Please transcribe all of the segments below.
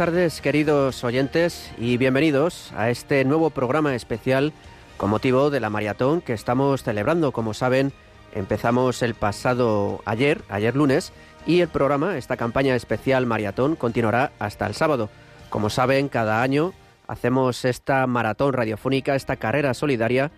tardes queridos oyentes y bienvenidos a este nuevo programa especial con motivo de la maratón que estamos celebrando. Como saben, empezamos el pasado ayer, ayer lunes, y el programa, esta campaña especial maratón, continuará hasta el sábado. Como saben, cada año hacemos esta maratón radiofónica, esta carrera solidaria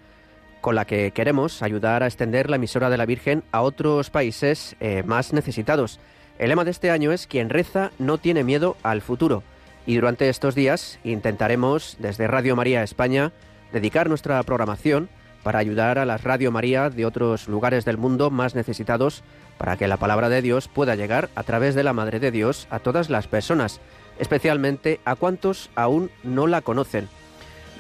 con la que queremos ayudar a extender la emisora de la Virgen a otros países eh, más necesitados. El lema de este año es Quien reza no tiene miedo al futuro. Y durante estos días intentaremos, desde Radio María España, dedicar nuestra programación para ayudar a las Radio María de otros lugares del mundo más necesitados para que la palabra de Dios pueda llegar a través de la Madre de Dios a todas las personas, especialmente a cuantos aún no la conocen.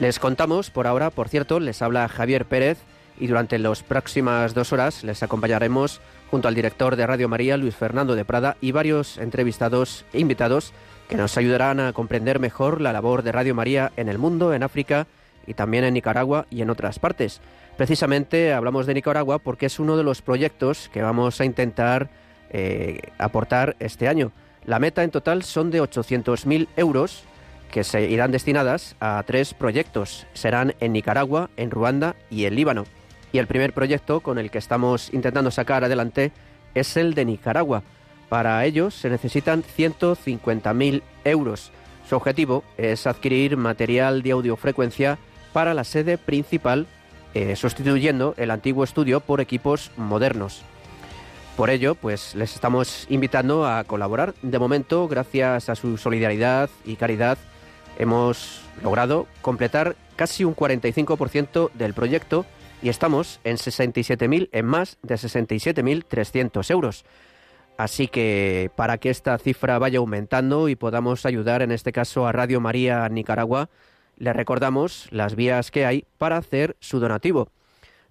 Les contamos por ahora, por cierto, les habla Javier Pérez y durante las próximas dos horas les acompañaremos junto al director de Radio María, Luis Fernando de Prada, y varios entrevistados e invitados que nos ayudarán a comprender mejor la labor de Radio María en el mundo, en África y también en Nicaragua y en otras partes. Precisamente hablamos de Nicaragua porque es uno de los proyectos que vamos a intentar eh, aportar este año. La meta en total son de 800.000 euros que se irán destinadas a tres proyectos. Serán en Nicaragua, en Ruanda y en Líbano. Y el primer proyecto con el que estamos intentando sacar adelante es el de Nicaragua. Para ello se necesitan 150.000 euros. Su objetivo es adquirir material de audiofrecuencia para la sede principal, eh, sustituyendo el antiguo estudio por equipos modernos. Por ello, pues les estamos invitando a colaborar. De momento, gracias a su solidaridad y caridad, hemos logrado completar casi un 45% del proyecto y estamos en 67.000, en más de 67.300 euros. Así que para que esta cifra vaya aumentando y podamos ayudar en este caso a Radio María Nicaragua, le recordamos las vías que hay para hacer su donativo.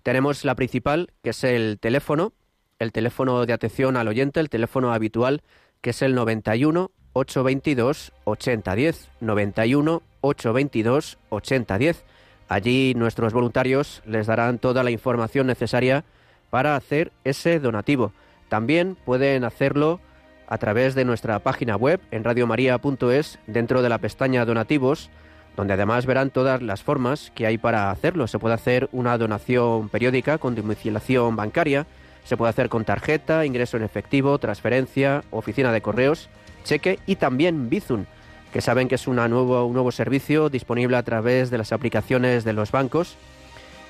Tenemos la principal, que es el teléfono, el teléfono de atención al oyente, el teléfono habitual, que es el 91 822 8010, 91 822 8010. Allí nuestros voluntarios les darán toda la información necesaria para hacer ese donativo. También pueden hacerlo a través de nuestra página web en radiomaria.es dentro de la pestaña donativos, donde además verán todas las formas que hay para hacerlo. Se puede hacer una donación periódica con domiciliación bancaria, se puede hacer con tarjeta, ingreso en efectivo, transferencia, oficina de correos, cheque y también Bizum que saben que es un nuevo servicio disponible a través de las aplicaciones de los bancos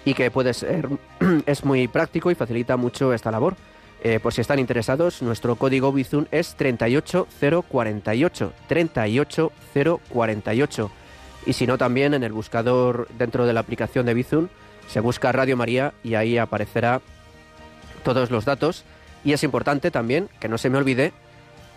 y que puede ser, es muy práctico y facilita mucho esta labor. Eh, por si están interesados, nuestro código Bizum es 38048, 38048. Y si no, también en el buscador dentro de la aplicación de Bizum se busca Radio María y ahí aparecerá todos los datos. Y es importante también, que no se me olvide,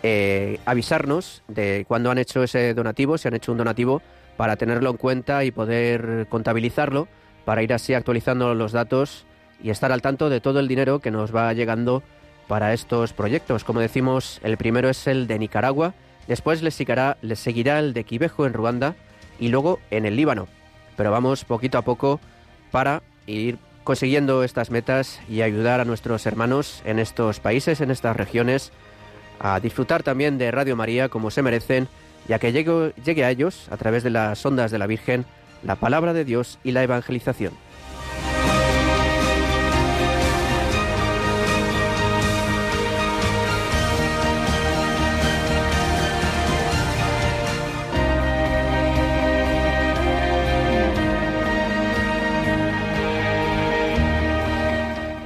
eh, avisarnos de cuando han hecho ese donativo, si han hecho un donativo, para tenerlo en cuenta y poder contabilizarlo, para ir así actualizando los datos y estar al tanto de todo el dinero que nos va llegando para estos proyectos. Como decimos, el primero es el de Nicaragua, después les seguirá, el de Quibejo en Ruanda y luego en el Líbano. Pero vamos poquito a poco para ir consiguiendo estas metas y ayudar a nuestros hermanos en estos países, en estas regiones, a disfrutar también de Radio María como se merecen, ya que llegue, llegue a ellos, a través de las ondas de la Virgen, la palabra de Dios y la evangelización.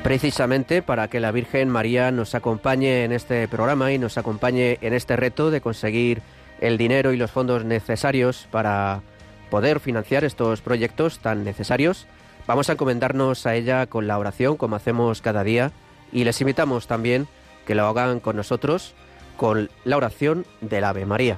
Precisamente para que la Virgen María nos acompañe en este programa y nos acompañe en este reto de conseguir el dinero y los fondos necesarios para poder financiar estos proyectos tan necesarios. Vamos a encomendarnos a ella con la oración, como hacemos cada día, y les invitamos también que lo hagan con nosotros con la oración del Ave María.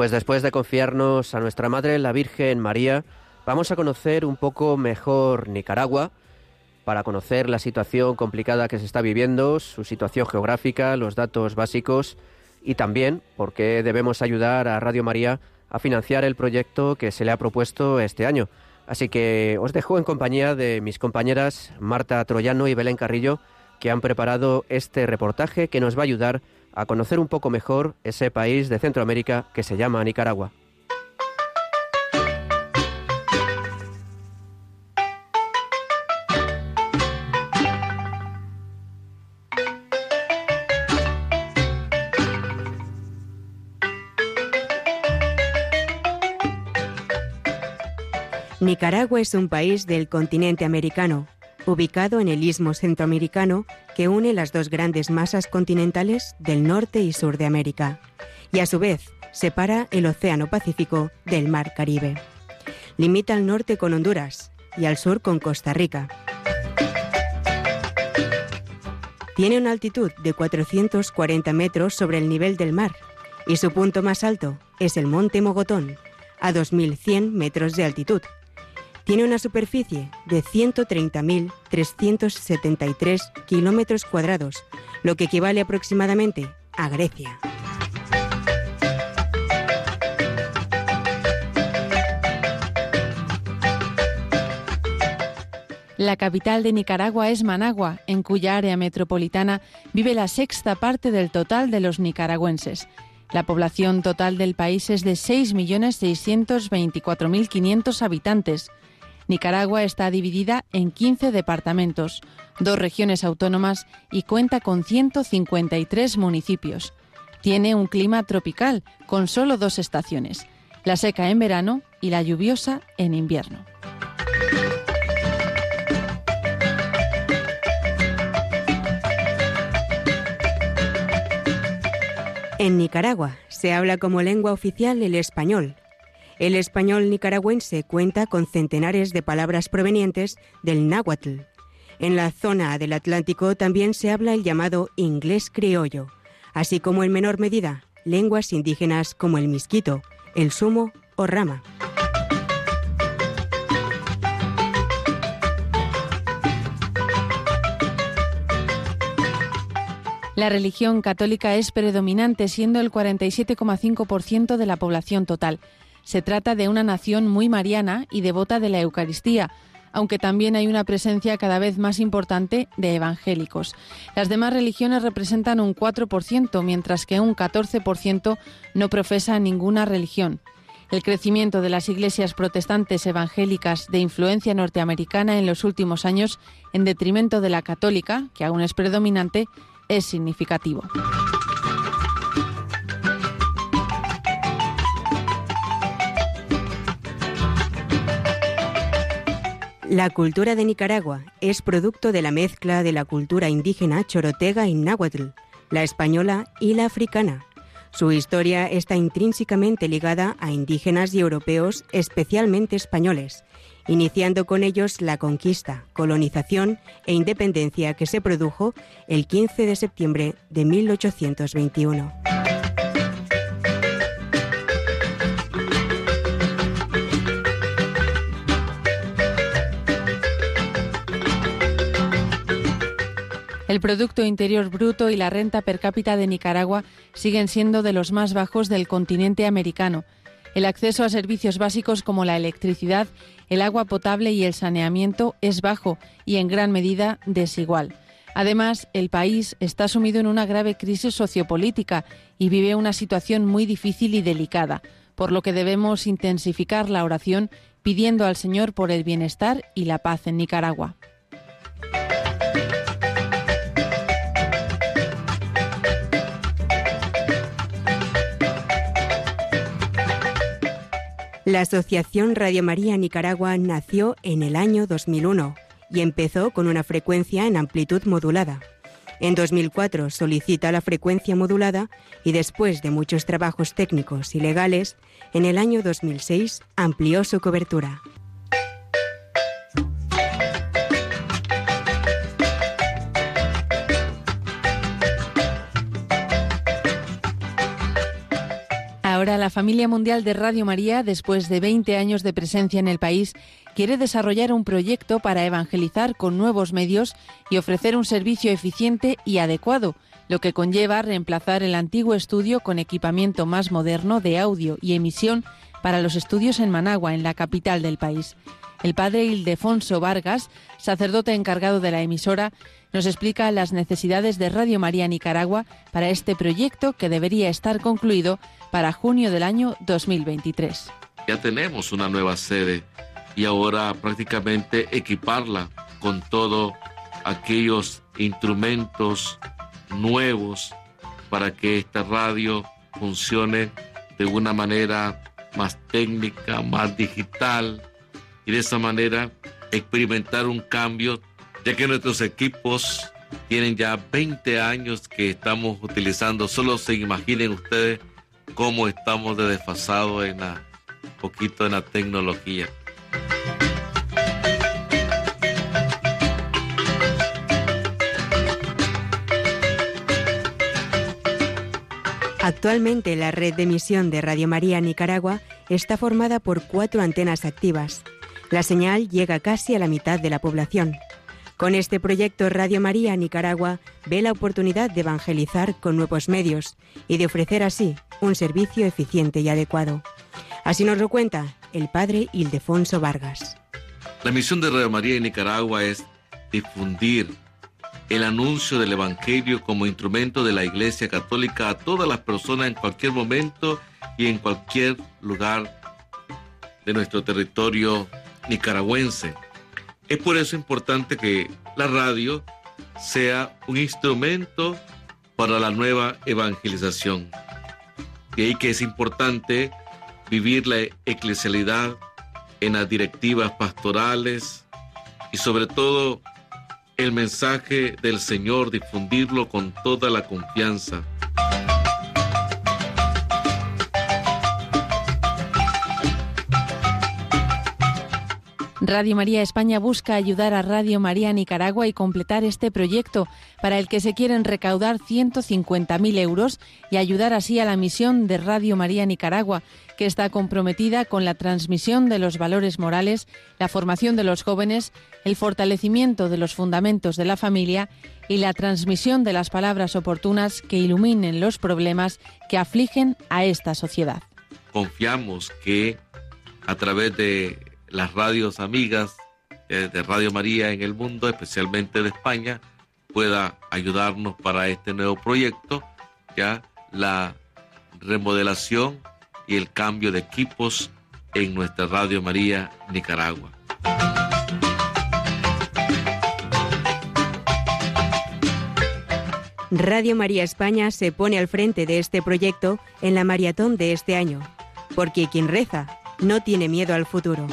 Pues después de confiarnos a nuestra Madre, la Virgen María, vamos a conocer un poco mejor Nicaragua, para conocer la situación complicada que se está viviendo, su situación geográfica, los datos básicos y también por qué debemos ayudar a Radio María a financiar el proyecto que se le ha propuesto este año. Así que os dejo en compañía de mis compañeras Marta Troyano y Belén Carrillo, que han preparado este reportaje que nos va a ayudar conocer un poco mejor ese país de Centroamérica que se llama Nicaragua. Nicaragua es un país del continente americano, ubicado en el istmo centroamericano que une las dos grandes masas continentales del norte y sur de América, y a su vez separa el Océano Pacífico del Mar Caribe. Limita al norte con Honduras y al sur con Costa Rica. Tiene una altitud de 440 metros sobre el nivel del mar y su punto más alto es el Monte Mogotón, a 2.100 metros de altitud tiene una superficie de 130.373 kilómetros cuadrados, lo que equivale aproximadamente a Grecia. La capital de Nicaragua es Managua, en cuya área metropolitana vive la sexta parte del total de los nicaragüenses. La población total del país es de 6.624.500 habitantes, Nicaragua está dividida en 15 departamentos, dos regiones autónomas y cuenta con 153 municipios. Tiene un clima tropical, con solo dos estaciones, la seca en verano y la lluviosa en invierno. En Nicaragua se habla como lengua oficial el español, el español nicaragüense cuenta con centenares de palabras provenientes del náhuatl. En la zona del Atlántico también se habla el llamado inglés criollo, así como en menor medida lenguas indígenas como el misquito, el sumo o rama. La religión católica es predominante, siendo el 47,5% de la población total. Se trata de una nación muy mariana y devota de la Eucaristía, aunque también hay una presencia cada vez más importante de evangélicos. Las demás religiones representan un 4%, mientras que un 14% no profesa ninguna religión. El crecimiento de las iglesias protestantes evangélicas de influencia norteamericana en los últimos años, en detrimento de la católica, que aún es predominante, es significativo. La cultura de Nicaragua es producto de la mezcla de la cultura indígena chorotega y náhuatl, la española y la africana. Su historia está intrínsecamente ligada a indígenas y europeos, especialmente españoles, iniciando con ellos la conquista, colonización e independencia que se produjo el 15 de septiembre de 1821. El Producto Interior Bruto y la renta per cápita de Nicaragua siguen siendo de los más bajos del continente americano. El acceso a servicios básicos como la electricidad, el agua potable y el saneamiento es bajo y en gran medida desigual. Además, el país está sumido en una grave crisis sociopolítica y vive una situación muy difícil y delicada, por lo que debemos intensificar la oración pidiendo al Señor por el bienestar y la paz en Nicaragua. La Asociación Radio María Nicaragua nació en el año 2001 y empezó con una frecuencia en amplitud modulada. En 2004 solicita la frecuencia modulada y después de muchos trabajos técnicos y legales, en el año 2006 amplió su cobertura. Ahora la familia mundial de Radio María, después de 20 años de presencia en el país, quiere desarrollar un proyecto para evangelizar con nuevos medios y ofrecer un servicio eficiente y adecuado, lo que conlleva reemplazar el antiguo estudio con equipamiento más moderno de audio y emisión para los estudios en Managua, en la capital del país. El padre Ildefonso Vargas, sacerdote encargado de la emisora, nos explica las necesidades de Radio María Nicaragua para este proyecto que debería estar concluido para junio del año 2023. Ya tenemos una nueva sede y ahora prácticamente equiparla con todos aquellos instrumentos nuevos para que esta radio funcione de una manera más técnica, más digital y de esa manera experimentar un cambio, ya que nuestros equipos tienen ya 20 años que estamos utilizando. Solo se imaginen ustedes cómo estamos de desfasados en la poquito en la tecnología. Actualmente la red de emisión de Radio María Nicaragua está formada por cuatro antenas activas. La señal llega casi a la mitad de la población. Con este proyecto Radio María Nicaragua ve la oportunidad de evangelizar con nuevos medios y de ofrecer así un servicio eficiente y adecuado. Así nos lo cuenta el padre Ildefonso Vargas. La misión de Radio María en Nicaragua es difundir el anuncio del Evangelio como instrumento de la Iglesia Católica a todas las personas en cualquier momento y en cualquier lugar de nuestro territorio nicaragüense. Es por eso importante que la radio sea un instrumento para la nueva evangelización. Y ahí que es importante vivir la eclesialidad en las directivas pastorales y sobre todo el mensaje del Señor, difundirlo con toda la confianza. Radio María España busca ayudar a Radio María Nicaragua y completar este proyecto para el que se quieren recaudar 150.000 euros y ayudar así a la misión de Radio María Nicaragua, que está comprometida con la transmisión de los valores morales, la formación de los jóvenes, el fortalecimiento de los fundamentos de la familia y la transmisión de las palabras oportunas que iluminen los problemas que afligen a esta sociedad. Confiamos que a través de las radios amigas eh, de Radio María en el mundo, especialmente de España, pueda ayudarnos para este nuevo proyecto, ya la remodelación y el cambio de equipos en nuestra Radio María Nicaragua. Radio María España se pone al frente de este proyecto en la maratón de este año, porque quien reza no tiene miedo al futuro.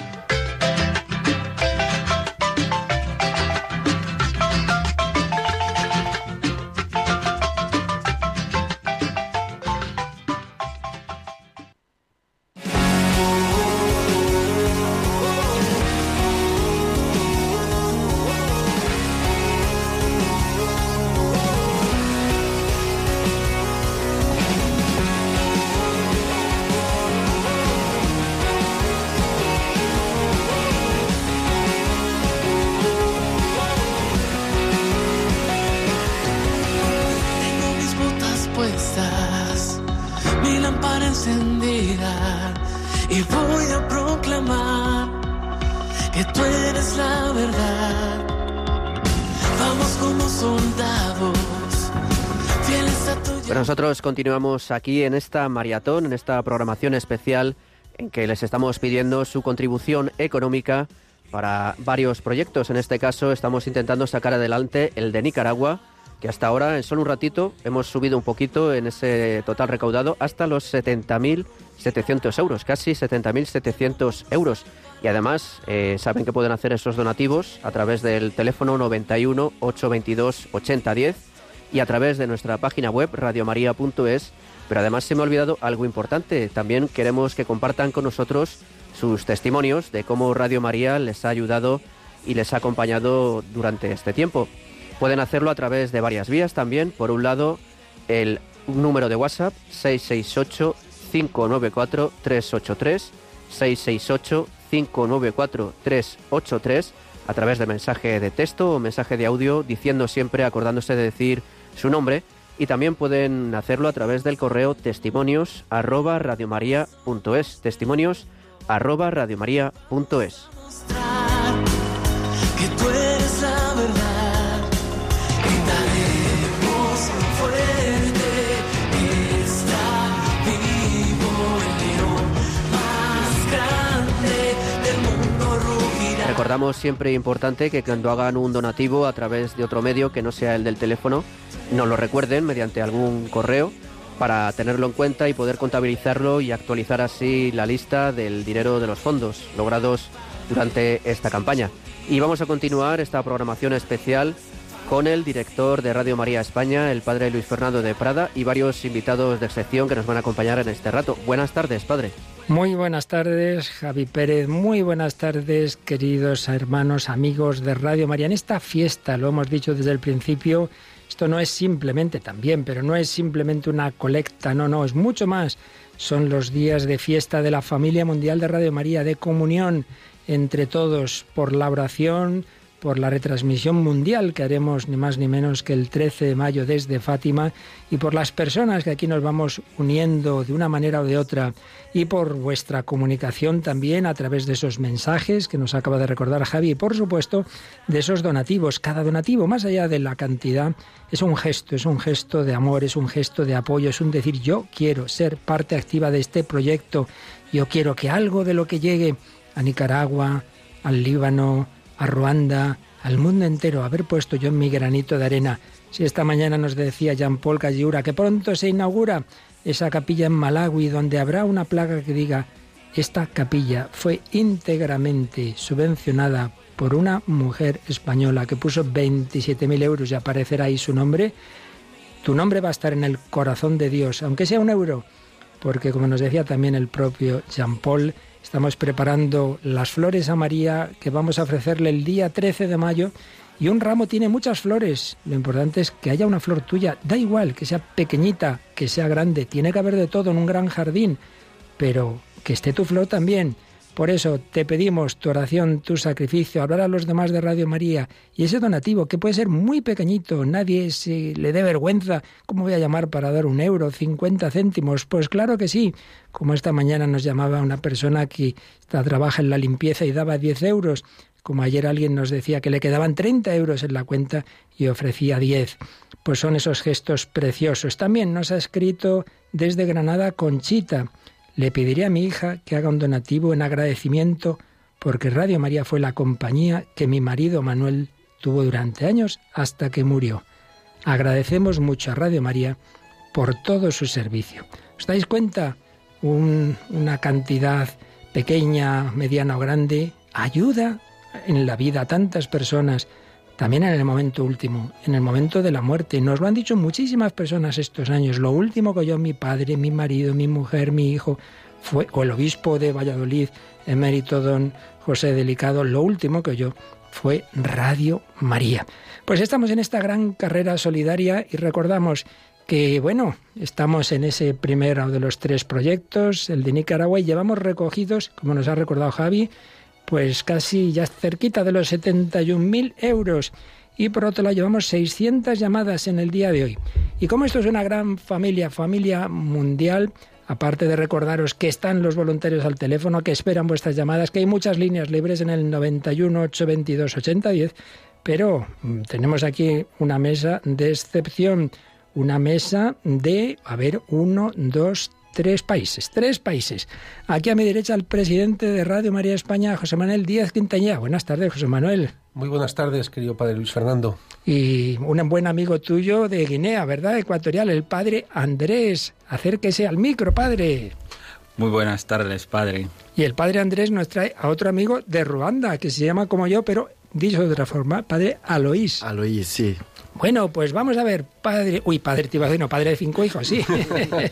Continuamos aquí en esta maratón, en esta programación especial en que les estamos pidiendo su contribución económica para varios proyectos. En este caso estamos intentando sacar adelante el de Nicaragua, que hasta ahora en solo un ratito hemos subido un poquito en ese total recaudado hasta los 70.700 euros, casi 70.700 euros. Y además eh, saben que pueden hacer esos donativos a través del teléfono 91 822 8010 y a través de nuestra página web radiomaria.es. Pero además se me ha olvidado algo importante. También queremos que compartan con nosotros sus testimonios de cómo Radio María les ha ayudado y les ha acompañado durante este tiempo. Pueden hacerlo a través de varias vías también. Por un lado, el número de WhatsApp 668-594-383, 668-594-383, a través de mensaje de texto o mensaje de audio, diciendo siempre, acordándose de decir su nombre. Y también pueden hacerlo a través del correo testimonios arroba radiomaria.es. Testimonios arroba radiomaria.es. Recordamos siempre importante que cuando hagan un donativo a través de otro medio que no sea el del teléfono, nos lo recuerden mediante algún correo para tenerlo en cuenta y poder contabilizarlo y actualizar así la lista del dinero de los fondos logrados durante esta campaña. Y vamos a continuar esta programación especial con el director de Radio María España, el padre Luis Fernando de Prada, y varios invitados de excepción que nos van a acompañar en este rato. Buenas tardes, padre. Muy buenas tardes, Javi Pérez. Muy buenas tardes, queridos hermanos, amigos de Radio María. En esta fiesta, lo hemos dicho desde el principio, esto no es simplemente también, pero no es simplemente una colecta, no, no, es mucho más. Son los días de fiesta de la familia mundial de Radio María, de comunión entre todos por la oración, por la retransmisión mundial que haremos ni más ni menos que el 13 de mayo desde Fátima y por las personas que aquí nos vamos uniendo de una manera o de otra y por vuestra comunicación también a través de esos mensajes que nos acaba de recordar Javi y por supuesto de esos donativos. Cada donativo, más allá de la cantidad, es un gesto, es un gesto de amor, es un gesto de apoyo, es un decir yo quiero ser parte activa de este proyecto, yo quiero que algo de lo que llegue a Nicaragua, al Líbano, a Ruanda, al mundo entero, haber puesto yo mi granito de arena. Si esta mañana nos decía Jean-Paul Calliura que pronto se inaugura esa capilla en Malawi donde habrá una plaga que diga esta capilla fue íntegramente subvencionada por una mujer española que puso 27.000 euros y aparecerá ahí su nombre, tu nombre va a estar en el corazón de Dios, aunque sea un euro, porque como nos decía también el propio Jean-Paul, Estamos preparando las flores a María que vamos a ofrecerle el día 13 de mayo y un ramo tiene muchas flores. Lo importante es que haya una flor tuya. Da igual que sea pequeñita, que sea grande. Tiene que haber de todo en un gran jardín. Pero que esté tu flor también. Por eso te pedimos tu oración, tu sacrificio, hablar a los demás de Radio María y ese donativo que puede ser muy pequeñito, nadie se le dé vergüenza. ¿Cómo voy a llamar para dar un euro, 50 céntimos? Pues claro que sí. Como esta mañana nos llamaba una persona que trabaja en la limpieza y daba 10 euros. Como ayer alguien nos decía que le quedaban 30 euros en la cuenta y ofrecía 10. Pues son esos gestos preciosos. También nos ha escrito desde Granada Conchita. Le pediré a mi hija que haga un donativo en agradecimiento porque Radio María fue la compañía que mi marido Manuel tuvo durante años hasta que murió. Agradecemos mucho a Radio María por todo su servicio. ¿Os dais cuenta? Un- una cantidad pequeña, mediana o grande ayuda en la vida a tantas personas, también en el momento último, en el momento de la muerte. Nos lo han dicho muchísimas personas estos años. Lo último que oyó mi padre, mi marido, mi mujer, mi hijo, fue, o el obispo de Valladolid, emérito don José Delicado, lo último que oyó fue Radio María. Pues estamos en esta gran carrera solidaria y recordamos que, bueno, estamos en ese primero de los tres proyectos, el de Nicaragua, y llevamos recogidos, como nos ha recordado Javi, pues casi ya cerquita de los 71.000 euros. Y por otro lado, llevamos 600 llamadas en el día de hoy. Y como esto es una gran familia, familia mundial, aparte de recordaros que están los voluntarios al teléfono, que esperan vuestras llamadas, que hay muchas líneas libres en el 91 822 8010, pero mm, tenemos aquí una mesa de excepción, una mesa de, a ver, uno, dos, tres países, tres países. Aquí a mi derecha el presidente de Radio María España, José Manuel Díaz Quintañeda. Buenas tardes, José Manuel. Muy buenas tardes, querido padre Luis Fernando. Y un buen amigo tuyo de Guinea, ¿verdad? Ecuatorial, el padre Andrés. Acérquese al micro, padre. Muy buenas tardes, padre. Y el padre Andrés nos trae a otro amigo de Ruanda, que se llama como yo, pero dicho de otra forma, padre Aloís. Aloís, sí. Bueno, pues vamos a ver, padre. Uy, padre, te iba a decir, no, padre de cinco hijos, sí.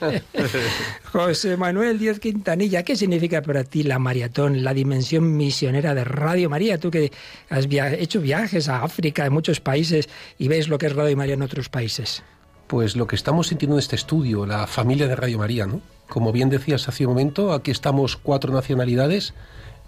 José Manuel Díaz Quintanilla, ¿qué significa para ti la maratón, la dimensión misionera de Radio María? Tú que has via- hecho viajes a África, a muchos países, y ves lo que es Radio María en otros países. Pues lo que estamos sintiendo en este estudio, la familia de Radio María, ¿no? Como bien decías hace un momento, aquí estamos cuatro nacionalidades,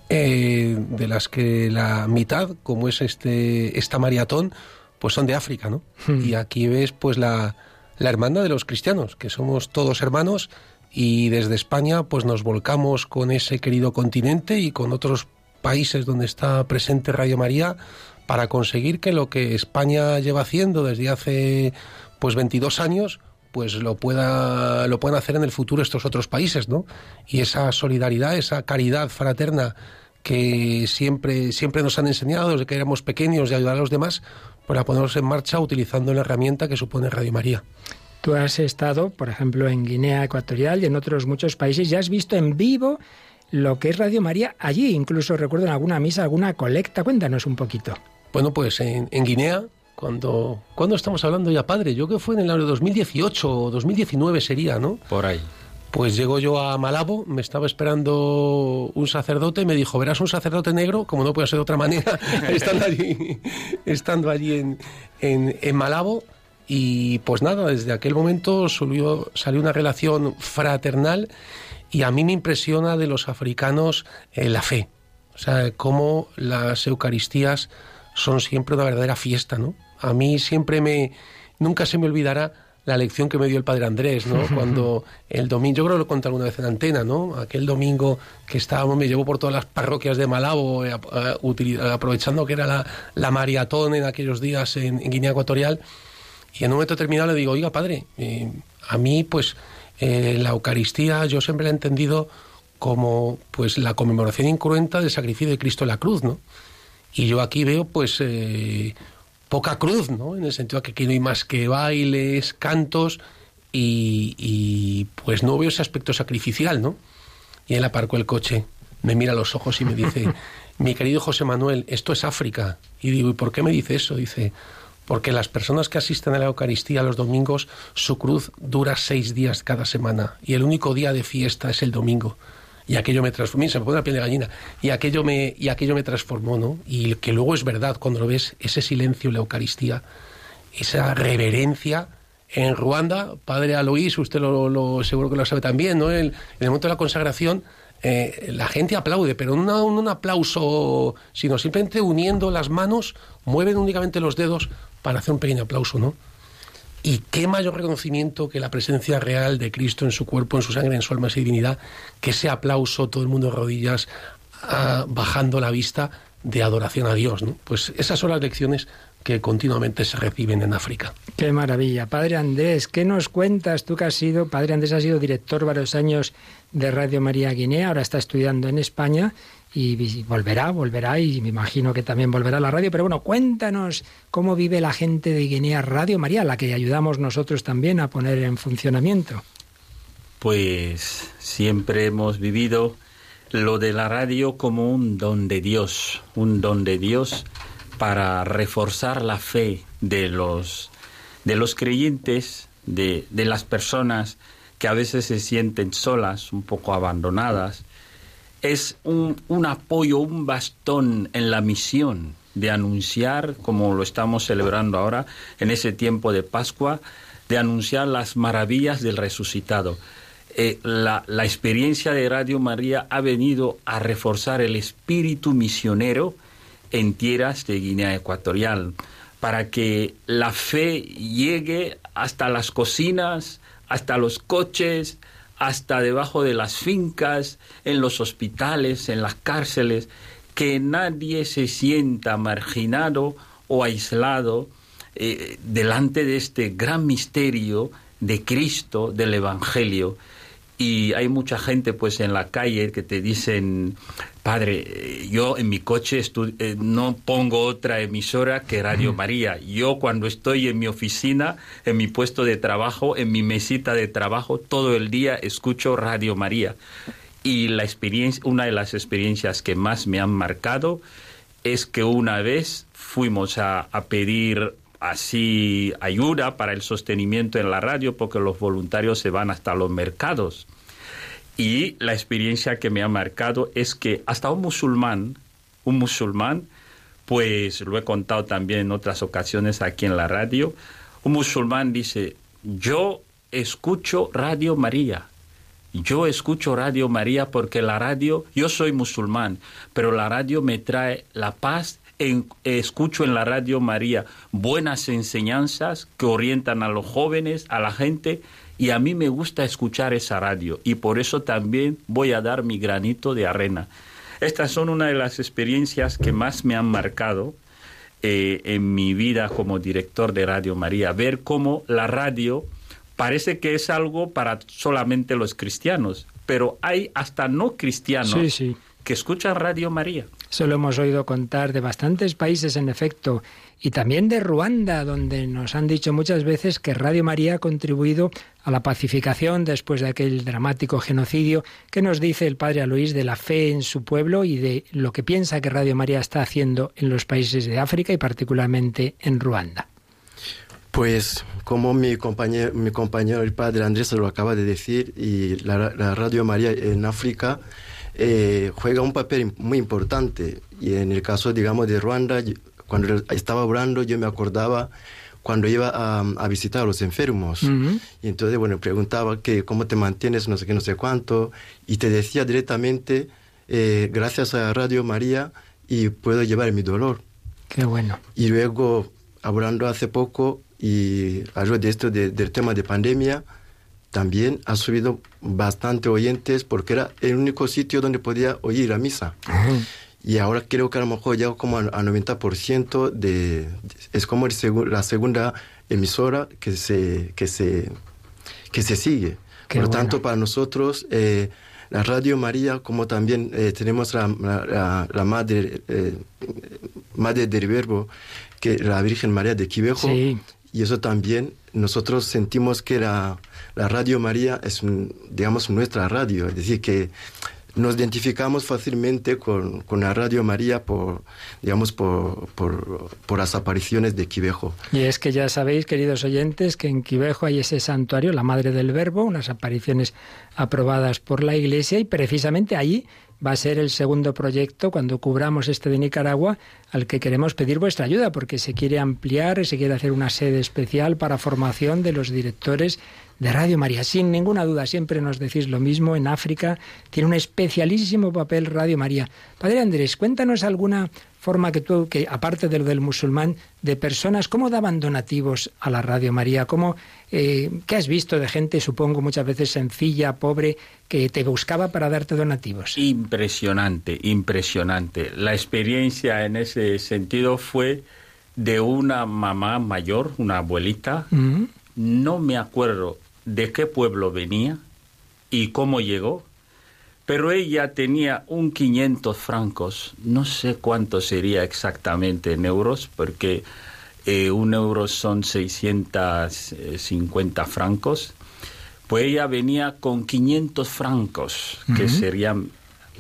eh, de las que la mitad, como es este esta maratón, pues son de África, ¿no? Y aquí ves pues la, la hermandad de los cristianos, que somos todos hermanos y desde España pues nos volcamos con ese querido continente y con otros países donde está presente Radio María para conseguir que lo que España lleva haciendo desde hace pues 22 años pues lo pueda lo puedan hacer en el futuro estos otros países, ¿no? Y esa solidaridad, esa caridad fraterna que siempre siempre nos han enseñado desde que éramos pequeños de ayudar a los demás, la ponemos en marcha utilizando la herramienta que supone Radio María. Tú has estado, por ejemplo, en Guinea Ecuatorial y en otros muchos países, ya has visto en vivo lo que es Radio María allí. Incluso recuerdo en alguna misa, alguna colecta. Cuéntanos un poquito. Bueno, pues en, en Guinea, cuando, cuando estamos hablando ya, padre, yo que fue en el año 2018 o 2019 sería, ¿no? Por ahí. Pues llego yo a Malabo, me estaba esperando un sacerdote me dijo, verás un sacerdote negro, como no puede ser de otra manera, estando allí, estando allí en, en, Malabo. Y pues nada, desde aquel momento salió, salió una relación fraternal y a mí me impresiona de los africanos eh, la fe. O sea, cómo las Eucaristías son siempre una verdadera fiesta, ¿no? A mí siempre me... Nunca se me olvidará la lección que me dio el padre Andrés, ¿no? Cuando el domingo, yo creo que lo conté alguna vez en antena, ¿no? Aquel domingo que estábamos, me llevó por todas las parroquias de Malabo, eh, a- utili- aprovechando que era la, la maratón en aquellos días en, en Guinea Ecuatorial, y en un momento determinado le digo, oiga, padre, eh, a mí, pues, eh, la Eucaristía yo siempre la he entendido como, pues, la conmemoración incruenta del sacrificio de Cristo en la cruz, ¿no? Y yo aquí veo, pues, eh, poca cruz, ¿no? En el sentido de que aquí no hay más que bailes, cantos, y, y, pues no veo ese aspecto sacrificial, ¿no? Y él aparcó el coche, me mira a los ojos y me dice, mi querido José Manuel, esto es África. Y digo, ¿y por qué me dice eso? Dice, porque las personas que asisten a la Eucaristía los domingos, su cruz dura seis días cada semana y el único día de fiesta es el domingo. Y aquello me transformó, se me pone la piel de gallina, y aquello me, y aquello me transformó, ¿no? Y que luego es verdad, cuando lo ves, ese silencio en la Eucaristía, esa reverencia. En Ruanda, padre Aloís, usted lo, seguro que lo sabe también, ¿no? El- en el momento de la consagración, eh, la gente aplaude, pero no un aplauso, sino simplemente uniendo las manos, mueven únicamente los dedos para hacer un pequeño aplauso, ¿no? Y qué mayor reconocimiento que la presencia real de Cristo en su cuerpo, en su sangre, en su alma y divinidad, que ese aplauso, todo el mundo de rodillas, ah, bajando la vista de adoración a Dios. Pues esas son las lecciones que continuamente se reciben en África. Qué maravilla. Padre Andrés, ¿qué nos cuentas? Tú que has sido, Padre Andrés ha sido director varios años de Radio María Guinea, ahora está estudiando en España y volverá, volverá y me imagino que también volverá a la radio. Pero bueno, cuéntanos cómo vive la gente de Guinea Radio María, la que ayudamos nosotros también a poner en funcionamiento. Pues siempre hemos vivido lo de la radio como un don de Dios, un don de Dios para reforzar la fe de los, de los creyentes, de, de las personas que a veces se sienten solas, un poco abandonadas. Es un, un apoyo, un bastón en la misión de anunciar, como lo estamos celebrando ahora, en ese tiempo de Pascua, de anunciar las maravillas del resucitado. Eh, la, la experiencia de Radio María ha venido a reforzar el espíritu misionero en tierras de Guinea Ecuatorial, para que la fe llegue hasta las cocinas, hasta los coches, hasta debajo de las fincas, en los hospitales, en las cárceles, que nadie se sienta marginado o aislado eh, delante de este gran misterio de Cristo, del Evangelio. Y hay mucha gente pues en la calle que te dicen, padre, yo en mi coche eh, no pongo otra emisora que Radio María. Yo cuando estoy en mi oficina, en mi puesto de trabajo, en mi mesita de trabajo, todo el día escucho Radio María. Y la experiencia, una de las experiencias que más me han marcado es que una vez fuimos a, a pedir así ayuda para el sostenimiento en la radio porque los voluntarios se van hasta los mercados. Y la experiencia que me ha marcado es que hasta un musulmán, un musulmán, pues lo he contado también en otras ocasiones aquí en la radio, un musulmán dice, yo escucho Radio María. Yo escucho Radio María porque la radio, yo soy musulmán, pero la radio me trae la paz. En- escucho en la Radio María buenas enseñanzas que orientan a los jóvenes, a la gente, y a mí me gusta escuchar esa radio y por eso también voy a dar mi granito de arena. Estas son una de las experiencias que más me han marcado eh, en mi vida como director de Radio María, ver cómo la radio parece que es algo para solamente los cristianos, pero hay hasta no cristianos Sí, sí. que escuchan Radio María. Eso lo hemos oído contar de bastantes países, en efecto, y también de Ruanda, donde nos han dicho muchas veces que Radio María ha contribuido a la pacificación después de aquel dramático genocidio. ¿Qué nos dice el padre Aloís de la fe en su pueblo y de lo que piensa que Radio María está haciendo en los países de África y particularmente en Ruanda? Pues como mi compañero, mi compañero el padre Andrés lo acaba de decir, y la, Radio María en África eh, juega un papel muy importante. Y en el caso, digamos, de Ruanda, cuando estaba hablando, yo me acordaba cuando iba a, a visitar a los enfermos. Ujú. Y entonces, bueno, preguntaba que cómo te mantienes, no sé qué, no sé cuánto, y te decía directamente, eh, gracias a Radio María, y puedo llevar mi dolor. Qué bueno. Y luego, hablando hace poco, y algo de esto de- del tema de pandemia, también ha subido bastante oyentes porque era el único sitio donde podía oír la misa. Y ahora creo que a lo mejor ya como a, a 90% de, es como el segu- la segunda emisora que se, que se, que se sigue. Qué Por lo tanto, para nosotros, eh, la Radio María, como también eh, tenemos la, la- la- madre, eh, madre del Verbo, que la Virgen María de Quivejo, Sí. y eso también nosotros sentimos que la, la Radio María es, digamos, nuestra radio, es decir, que nos identificamos fácilmente con, con la Radio María por, digamos, por, por, por las apariciones de Quivejo. Y es que ya sabéis, queridos oyentes, que en Quivejo hay ese santuario, la Madre del Verbo, unas apariciones aprobadas por la Iglesia y precisamente allí va a ser el segundo proyecto cuando cubramos este de Nicaragua al que queremos pedir vuestra ayuda porque se quiere ampliar y se quiere hacer una sede especial para formación de los directores de Radio María. Sin ninguna duda, siempre nos decís lo mismo, en África tiene un especialísimo papel Radio María. Padre Andrés, cuéntanos alguna forma que tú, que aparte de lo del musulmán, de personas, ¿cómo daban donativos a la Radio María? ¿Cómo, eh, ¿Qué has visto de gente, supongo, muchas veces sencilla, pobre, que te buscaba para darte donativos? Impresionante, impresionante. La experiencia en ese sentido fue de una mamá mayor, una abuelita, Mm, no me acuerdo de qué pueblo venía y cómo llegó, pero ella tenía un 500 francos, no sé cuánto sería exactamente en euros, porque eh, un euro son 650 francos, pues ella venía con 500 francos, que serían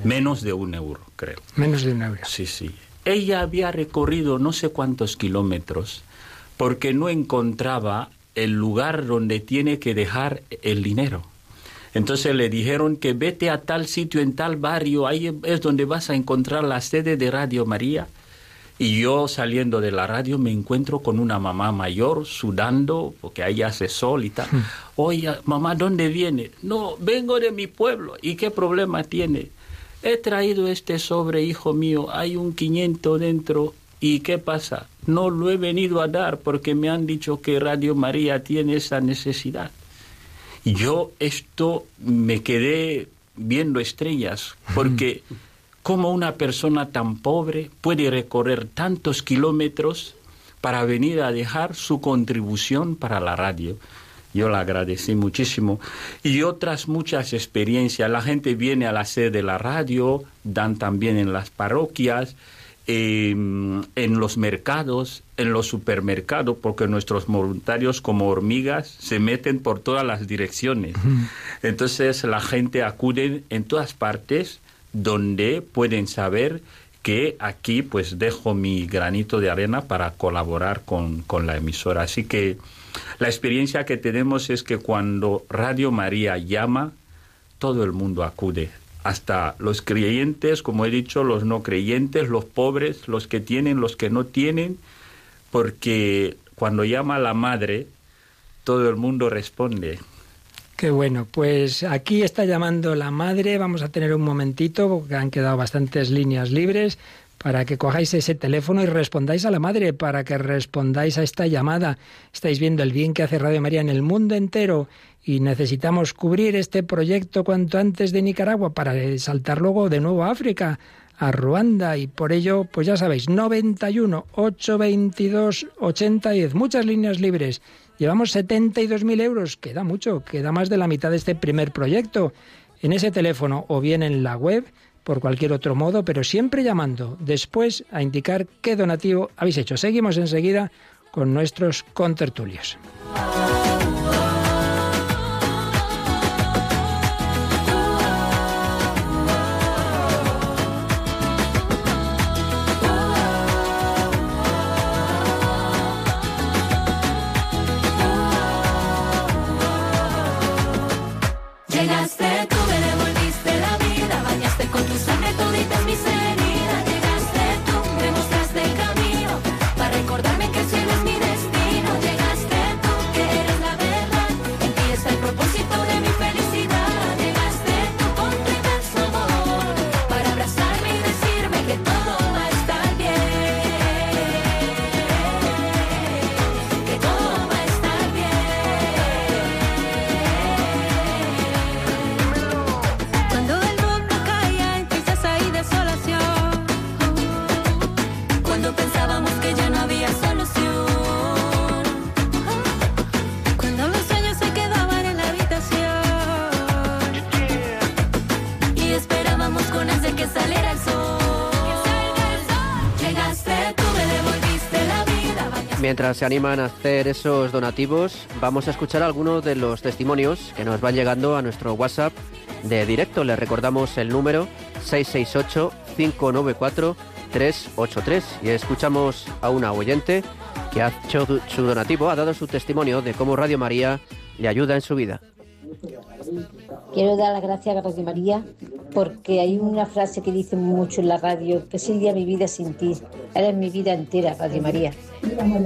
menos de un euro, creo. Menos de un euro. Sí, sí. Ella había recorrido no sé cuántos kilómetros porque no encontraba el lugar donde tiene que dejar el dinero. Entonces le dijeron que vete a tal sitio en tal barrio, ahí es donde vas a encontrar la sede de Radio María. Y yo saliendo de la radio me encuentro con una mamá mayor sudando porque ahí hace sol y tal. Oye, mamá, ¿dónde viene? No, vengo de mi pueblo. ¿Y qué problema tiene? He traído este sobre, hijo mío, hay un 500 dentro. ¿Y qué pasa? No lo he venido a dar porque me han dicho que Radio María tiene esa necesidad. Yo esto me quedé viendo estrellas, porque cómo una persona tan pobre puede recorrer tantos kilómetros para venir a dejar su contribución para la radio. Yo la agradecí muchísimo. Y otras muchas experiencias. La gente viene a la sede de la radio, dan también en las parroquias, eh, en los mercados, en los supermercados, porque nuestros voluntarios como hormigas se meten por todas las direcciones. Entonces la gente acude en todas partes donde pueden saber que aquí pues dejo mi granito de arena para colaborar con, con la emisora. Así que la experiencia que tenemos es que cuando Radio María llama, todo el mundo acude, hasta los creyentes, como he dicho, los no creyentes, los pobres, los que tienen, los que no tienen, porque cuando llama la madre, todo el mundo responde. Qué bueno, pues aquí está llamando la madre, vamos a tener un momentito, porque han quedado bastantes líneas libres, para que cojáis ese teléfono y respondáis a la madre, para que respondáis a esta llamada. Estáis viendo el bien que hace Radio María en el mundo entero y necesitamos cubrir este proyecto cuanto antes de Nicaragua para saltar luego de nuevo a África, a Ruanda y por ello, pues ya sabéis, 91 822 8010, muchas líneas libres. Llevamos 72.000 euros, queda mucho, queda más de la mitad de este primer proyecto. En ese teléfono o bien en la web, por cualquier otro modo, pero siempre llamando después a indicar qué donativo habéis hecho. Seguimos enseguida con nuestros contertulios. Se animan a hacer esos donativos, vamos a escuchar algunos de los testimonios que nos van llegando a nuestro WhatsApp de directo. Les recordamos el número 668-594-383 y escuchamos a una oyente que ha hecho su donativo, ha dado su testimonio de cómo Radio María le ayuda en su vida. Quiero dar las gracias a Radio María porque hay una frase que dice mucho en la radio, que sería mi vida sin ti, eres mi vida entera, Radio María.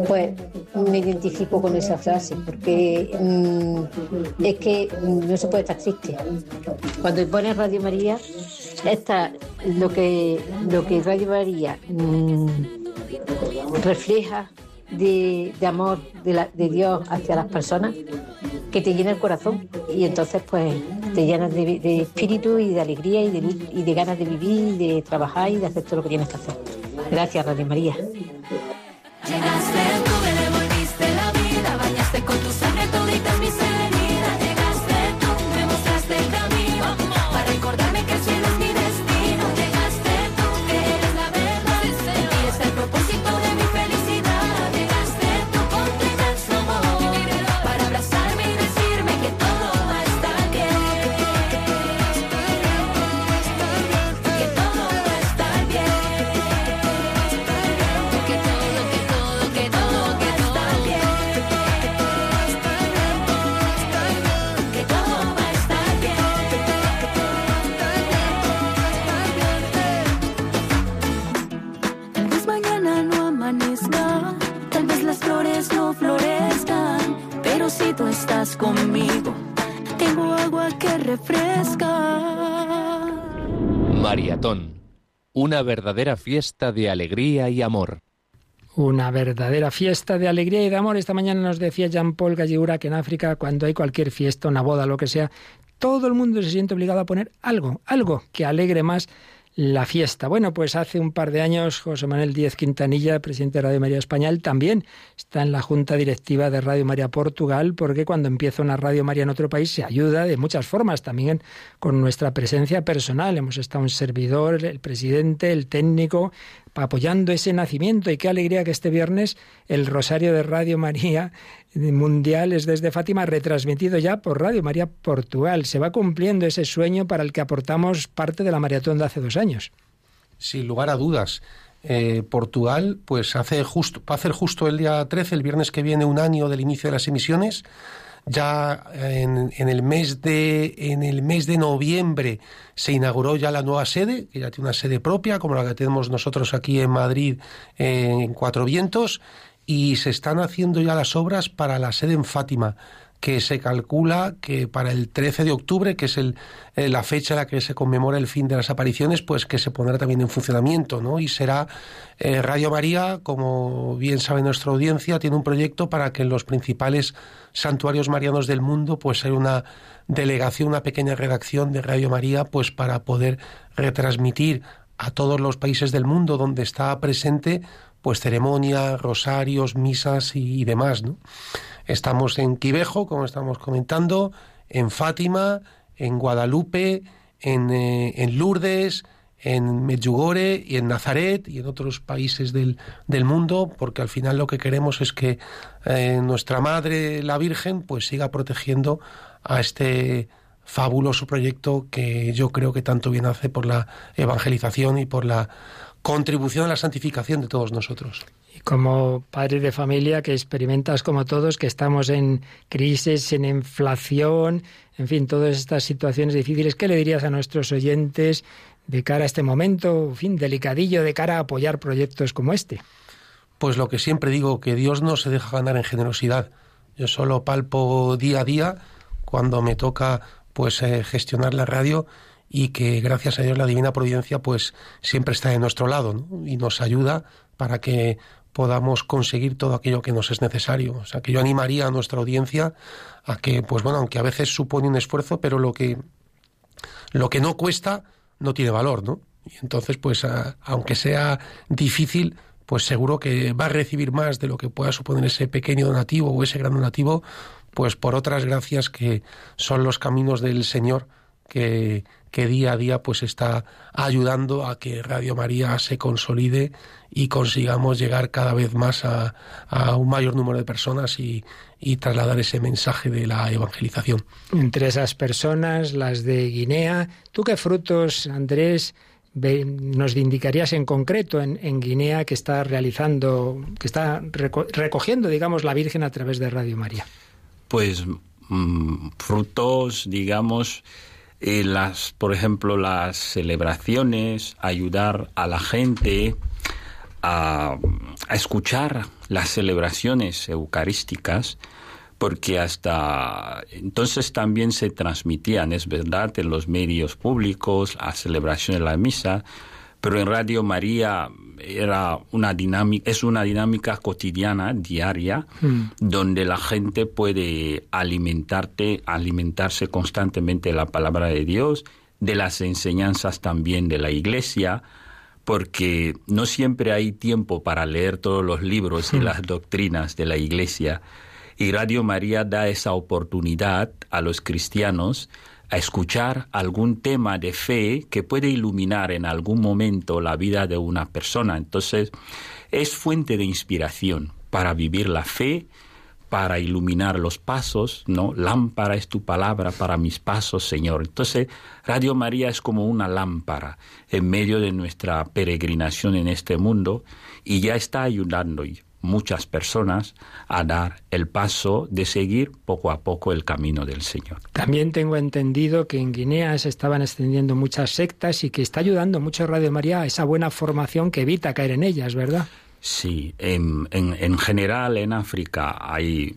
Pues me identifico con esa frase porque mm, es que mm, no se puede estar triste. Cuando pones Radio María, está lo que, lo que Radio María mm, refleja de, amor de, Dios hacia las personas que te llena el corazón y entonces pues te llenas de, de espíritu y de alegría y de, y de ganas de vivir de trabajar y de hacer todo lo que tienes que hacer. Gracias, Radio María. Llegaste Una verdadera fiesta de alegría y amor. una verdadera fiesta de alegría y de amor. Esta mañana nos decía Jean-Paul Galligura que en África, cuando hay cualquier fiesta, una boda, lo que sea, todo el mundo se siente obligado a poner algo, algo que alegre más la fiesta. Bueno, pues hace un par de años José Manuel Díez Quintanilla, presidente de Radio María Español, también está en la junta directiva de Radio María Portugal, porque cuando empieza una Radio María en otro país se ayuda de muchas formas, también con nuestra presencia personal. Hemos estado un servidor, el presidente, el técnico, apoyando ese nacimiento. Y qué alegría que este viernes el Rosario de Radio María Mundial es desde Fátima, retransmitido ya por Radio María Portugal. Se va cumpliendo ese sueño para el que aportamos parte de la maratón de hace dos años. Sin lugar a dudas. Eh, Portugal, pues hace justo, va a hacer justo el día 13, el viernes que viene, un año del inicio de las emisiones. Ya en, el mes de en el mes de noviembre se inauguró ya la nueva sede, que ya tiene una sede propia, como la que tenemos nosotros aquí en Madrid en Cuatro Vientos y se están haciendo ya las obras para la sede en Fátima que se calcula que para el 13 de octubre, que es el, eh, la fecha en la que se conmemora el fin de las apariciones, pues que se pondrá también en funcionamiento, ¿no? Y será eh, Radio María, como bien sabe nuestra audiencia, tiene un proyecto para que en los principales santuarios marianos del mundo, pues hay una delegación, una pequeña redacción de Radio María, pues para poder retransmitir a todos los países del mundo donde está presente pues ceremonias, rosarios, misas y, demás. ¿no? Estamos en Quivejo, como estamos comentando, en Fátima, en Guadalupe, en, eh, en Lourdes, en Medjugorje y en Nazaret y en otros países del, del, mundo, porque al final lo que queremos es que eh, nuestra Madre, la Virgen, pues siga protegiendo a este fabuloso proyecto que yo creo que tanto bien hace por la evangelización y por la contribución a la santificación de todos nosotros. Y como padre de familia que experimentas como todos que estamos en crisis, en inflación, en fin, todas estas situaciones difíciles, ¿qué le dirías a nuestros oyentes de cara a este momento, en fin, delicadillo, de cara a apoyar proyectos como este? Pues lo que siempre digo, que Dios no se deja ganar en generosidad. Yo solo palpo día a día cuando me toca pues eh, gestionar la radio y que gracias a Dios la divina providencia pues siempre está de nuestro lado y nos ayuda para que podamos conseguir todo aquello que nos es necesario. O sea, que yo animaría a nuestra audiencia a que, pues bueno, aunque a veces supone un esfuerzo, pero lo que, lo que no cuesta no tiene valor, ¿no? Y entonces, pues, aunque sea difícil, pues seguro que va a recibir más de lo que pueda suponer ese pequeño donativo o ese gran donativo, pues por otras gracias que son los caminos del Señor que, que día a día pues está ayudando a que Radio María se consolide y consigamos llegar cada vez más a, a un mayor número de personas y, y, trasladar ese mensaje de la evangelización. Entre esas personas, las de Guinea, ¿tú qué frutos, Andrés, nos indicarías en concreto en, en Guinea que está realizando, que está recogiendo, digamos, la Virgen a través de Radio María? Pues mmm, frutos, digamos, eh, las, por ejemplo, las celebraciones, ayudar a la gente a, a escuchar las celebraciones eucarísticas, porque hasta entonces también se transmitían, es verdad, en los medios públicos, la celebración de la misa, pero en Radio María era una dinámica, es una dinámica cotidiana, diaria, mm. donde la gente puede alimentarte, alimentarse constantemente de la palabra de Dios, de las enseñanzas también de la iglesia, porque no siempre hay tiempo para leer todos los libros y mm. las doctrinas de la iglesia. Y Radio María da esa oportunidad a los cristianos a escuchar algún tema de fe que puede iluminar en algún momento la vida de una persona. Entonces, es fuente de inspiración para vivir la fe, para iluminar los pasos, ¿no? Lámpara es tu palabra para mis pasos, Señor. Entonces, Radio María es como una lámpara en medio de nuestra peregrinación en este mundo y ya está ayudando muchas personas a dar el paso de seguir poco a poco el camino del Señor. También tengo entendido que en Guinea se estaban extendiendo muchas sectas y que está ayudando mucho Radio María a esa buena formación que evita caer en ellas, ¿verdad? Sí, en, en, en general en África hay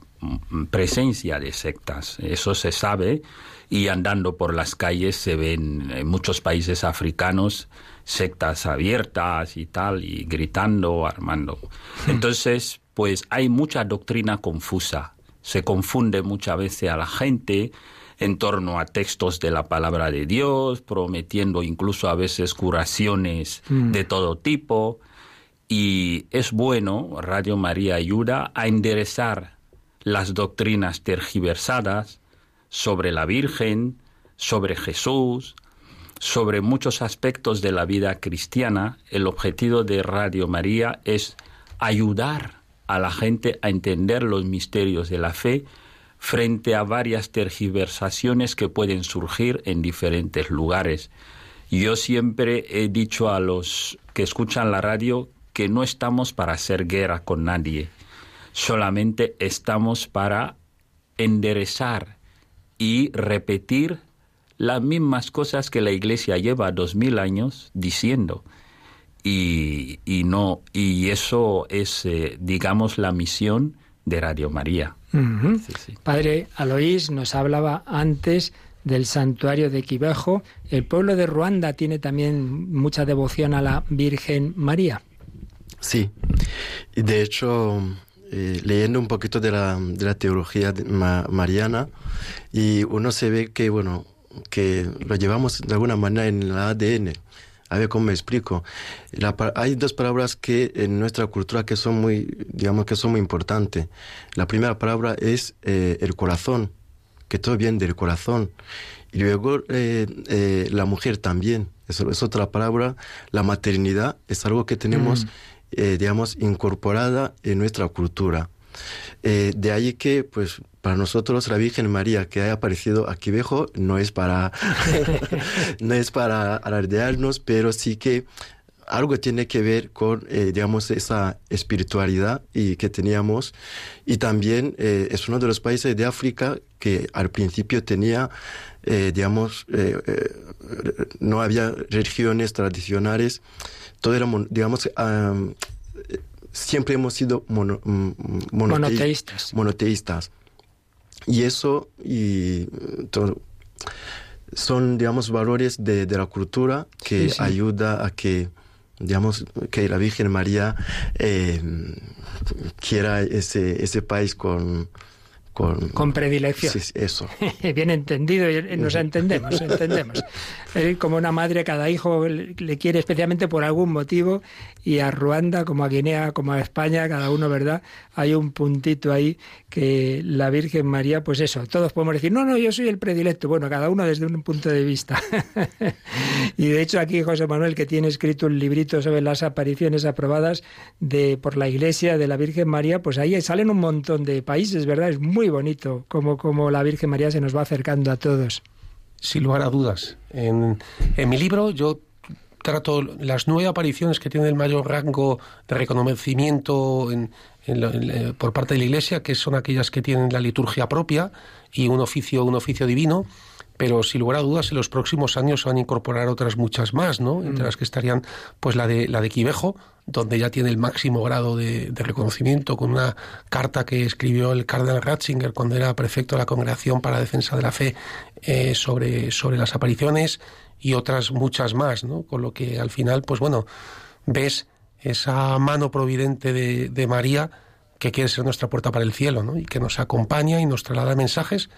presencia de sectas. Eso se sabe y andando por las calles se ven en muchos países africanos sectas abiertas y tal, y gritando, armando. Entonces, pues hay mucha doctrina confusa. Se confunde muchas veces a la gente en torno a textos de la palabra de Dios, prometiendo incluso a veces curaciones Mm. de todo tipo. Y es bueno, Radio María ayuda a enderezar las doctrinas tergiversadas sobre la Virgen, sobre Jesús, sobre muchos aspectos de la vida cristiana. El objetivo de Radio María es ayudar a la gente a entender los misterios de la fe frente a varias tergiversaciones que pueden surgir en diferentes lugares. Yo siempre he dicho a los que escuchan la radio que no estamos para hacer guerra con nadie, solamente estamos para enderezar y repetir las mismas cosas que la Iglesia lleva dos mil años diciendo. Y, y no y eso es, eh, digamos, la misión de Radio María. Ujú. Sí, sí. Padre Aloís nos hablaba antes del santuario de Quivejo. El pueblo de Ruanda tiene también mucha devoción a la Virgen María. Sí, y de hecho, eh, leyendo un poquito de la, de la teología de ma- mariana, y uno se ve que, bueno, que lo llevamos de alguna manera en el ADN. A ver cómo me explico. La hay dos palabras que en nuestra cultura que son muy, digamos que son muy importantes. La primera palabra es eh, el corazón, que todo viene del corazón. Y luego eh, eh, la mujer también, eso es otra palabra. La maternidad es algo que tenemos, eh, digamos, incorporada en nuestra cultura. Eh, de ahí que, pues, para nosotros la Virgen María que haya aparecido aquí abajo no es para, no es para alardearnos, pero sí que algo tiene que ver con, eh, digamos, esa espiritualidad y que teníamos. Y también eh, es uno de los países de África que al principio tenía, digamos, no había religiones tradicionales. Todo era, digamos, am, siempre hemos sido mono- mm, monoteí- Monoteístas. monoteístas. Y eso y todo, son, digamos, valores de, de la cultura que Sí, sí. ayuda a que, digamos, que la Virgen María eh, quiera ese, ese país con... Con, Con predilección. Sí, eso. Bien entendido, nos entendemos, entendemos. Eh, Como una madre, cada hijo le quiere especialmente por algún motivo, y a Ruanda, como a Guinea, como a España, cada uno, ¿verdad? Hay un puntito ahí que la Virgen María, pues eso, todos podemos decir, no, no, yo soy el predilecto. Bueno, cada uno desde un punto de vista. y de hecho, aquí José Manuel, que tiene escrito un librito sobre las apariciones aprobadas de por la Iglesia de la Virgen María, pues ahí salen un montón de países, ¿verdad? Es muy bonito como, como la Virgen María se nos va acercando a todos. sin lugar a dudas. En, en mi libro yo trato las nueve apariciones que tienen el mayor rango de reconocimiento en- en lo- en, eh, por parte de la Iglesia, que son aquellas que tienen la liturgia propia y un oficio, un oficio divino. Pero sin lugar a dudas, en los próximos años se van a incorporar otras muchas más, ¿no? Entre las que estarían, pues la de la de Quivejo, donde ya tiene el máximo grado de, de reconocimiento, con una carta que escribió el cardenal Ratzinger cuando era prefecto de la Congregación para la Defensa de la Fe eh, sobre, sobre las apariciones y otras muchas más, ¿no? Con lo que al final, pues bueno, ves esa mano providente de, de María que quiere ser nuestra puerta para el cielo, ¿no? Y que nos acompaña y nos traslada mensajes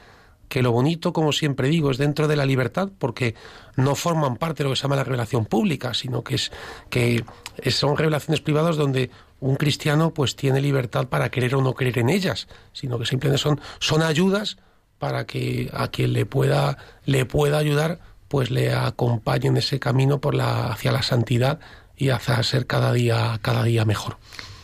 que lo bonito, como siempre digo, es dentro de la libertad, porque no forman parte de lo que se llama la revelación pública, sino que es que son revelaciones privadas donde un cristiano pues tiene libertad para querer o no creer en ellas, sino que simplemente son, son ayudas para que a quien le pueda, le pueda ayudar, pues le acompañe en ese camino por la, hacia la santidad y hacia ser cada día, cada día mejor.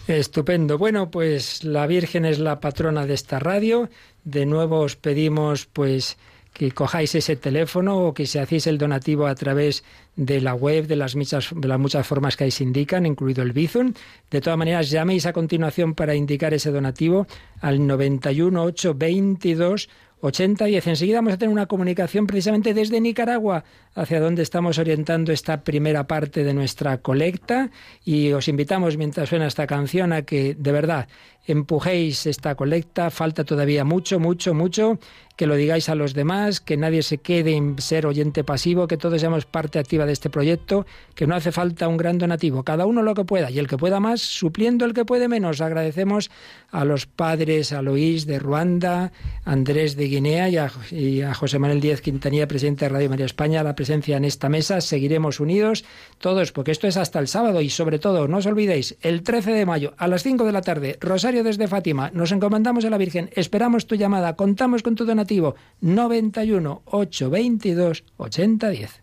Estupendo. Bueno, pues la Virgen es la patrona de esta radio. De nuevo os pedimos pues que cojáis ese teléfono o que se hacéis el donativo a través de la web, de las, muchas, formas que ahí se indican, incluido el Bizum. De todas maneras, llaméis a continuación para indicar ese donativo al 91 822 8010. Enseguida vamos a tener una comunicación precisamente desde Nicaragua, hacia donde estamos orientando esta primera parte de nuestra colecta. Y os invitamos, mientras suena esta canción, a que de verdad empujéis esta colecta. Falta todavía mucho, mucho, mucho. Que lo digáis a los demás, que nadie se quede en ser oyente pasivo, que todos seamos parte activa de este proyecto, que no hace falta un gran donativo, cada uno lo que pueda y el que pueda más, supliendo el que puede menos. Agradecemos a los padres, a Luis de Ruanda, Andrés de Guinea y a, y a José Manuel Díez Quintanilla, presidente de Radio María España, la presencia en esta mesa. Seguiremos unidos todos, porque esto es hasta el sábado y sobre todo, no os olvidéis, el 13 de mayo a las 5 de la tarde, Rosario desde Fátima, nos encomendamos a la Virgen, esperamos tu llamada, contamos con tu donativo 91 822 8010.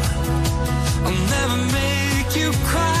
Never make you cry.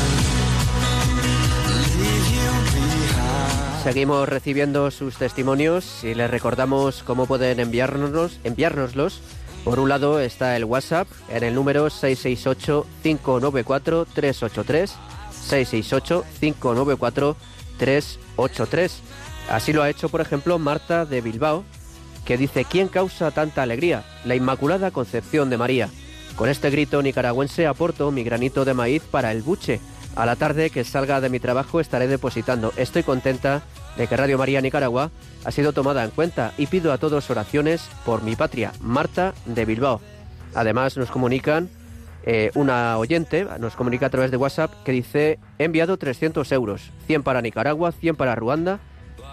Seguimos recibiendo sus testimonios y les recordamos cómo pueden enviárnoslos. Por un lado está el WhatsApp en el número 668-594-383. 668-594-383. Así lo ha hecho, por ejemplo, Marta de Bilbao, que dice, ¿quién causa tanta alegría? La Inmaculada Concepción de María. Con este grito nicaragüense aporto mi granito de maíz para el buche. A la tarde que salga de mi trabajo estaré depositando. Estoy contenta de que Radio María Nicaragua ha sido tomada en cuenta y pido a todos oraciones por mi patria, Marta de Bilbao. Además nos comunican eh, una oyente, nos comunica a través de WhatsApp que dice he enviado 300 euros, 100 para Nicaragua, 100 para Ruanda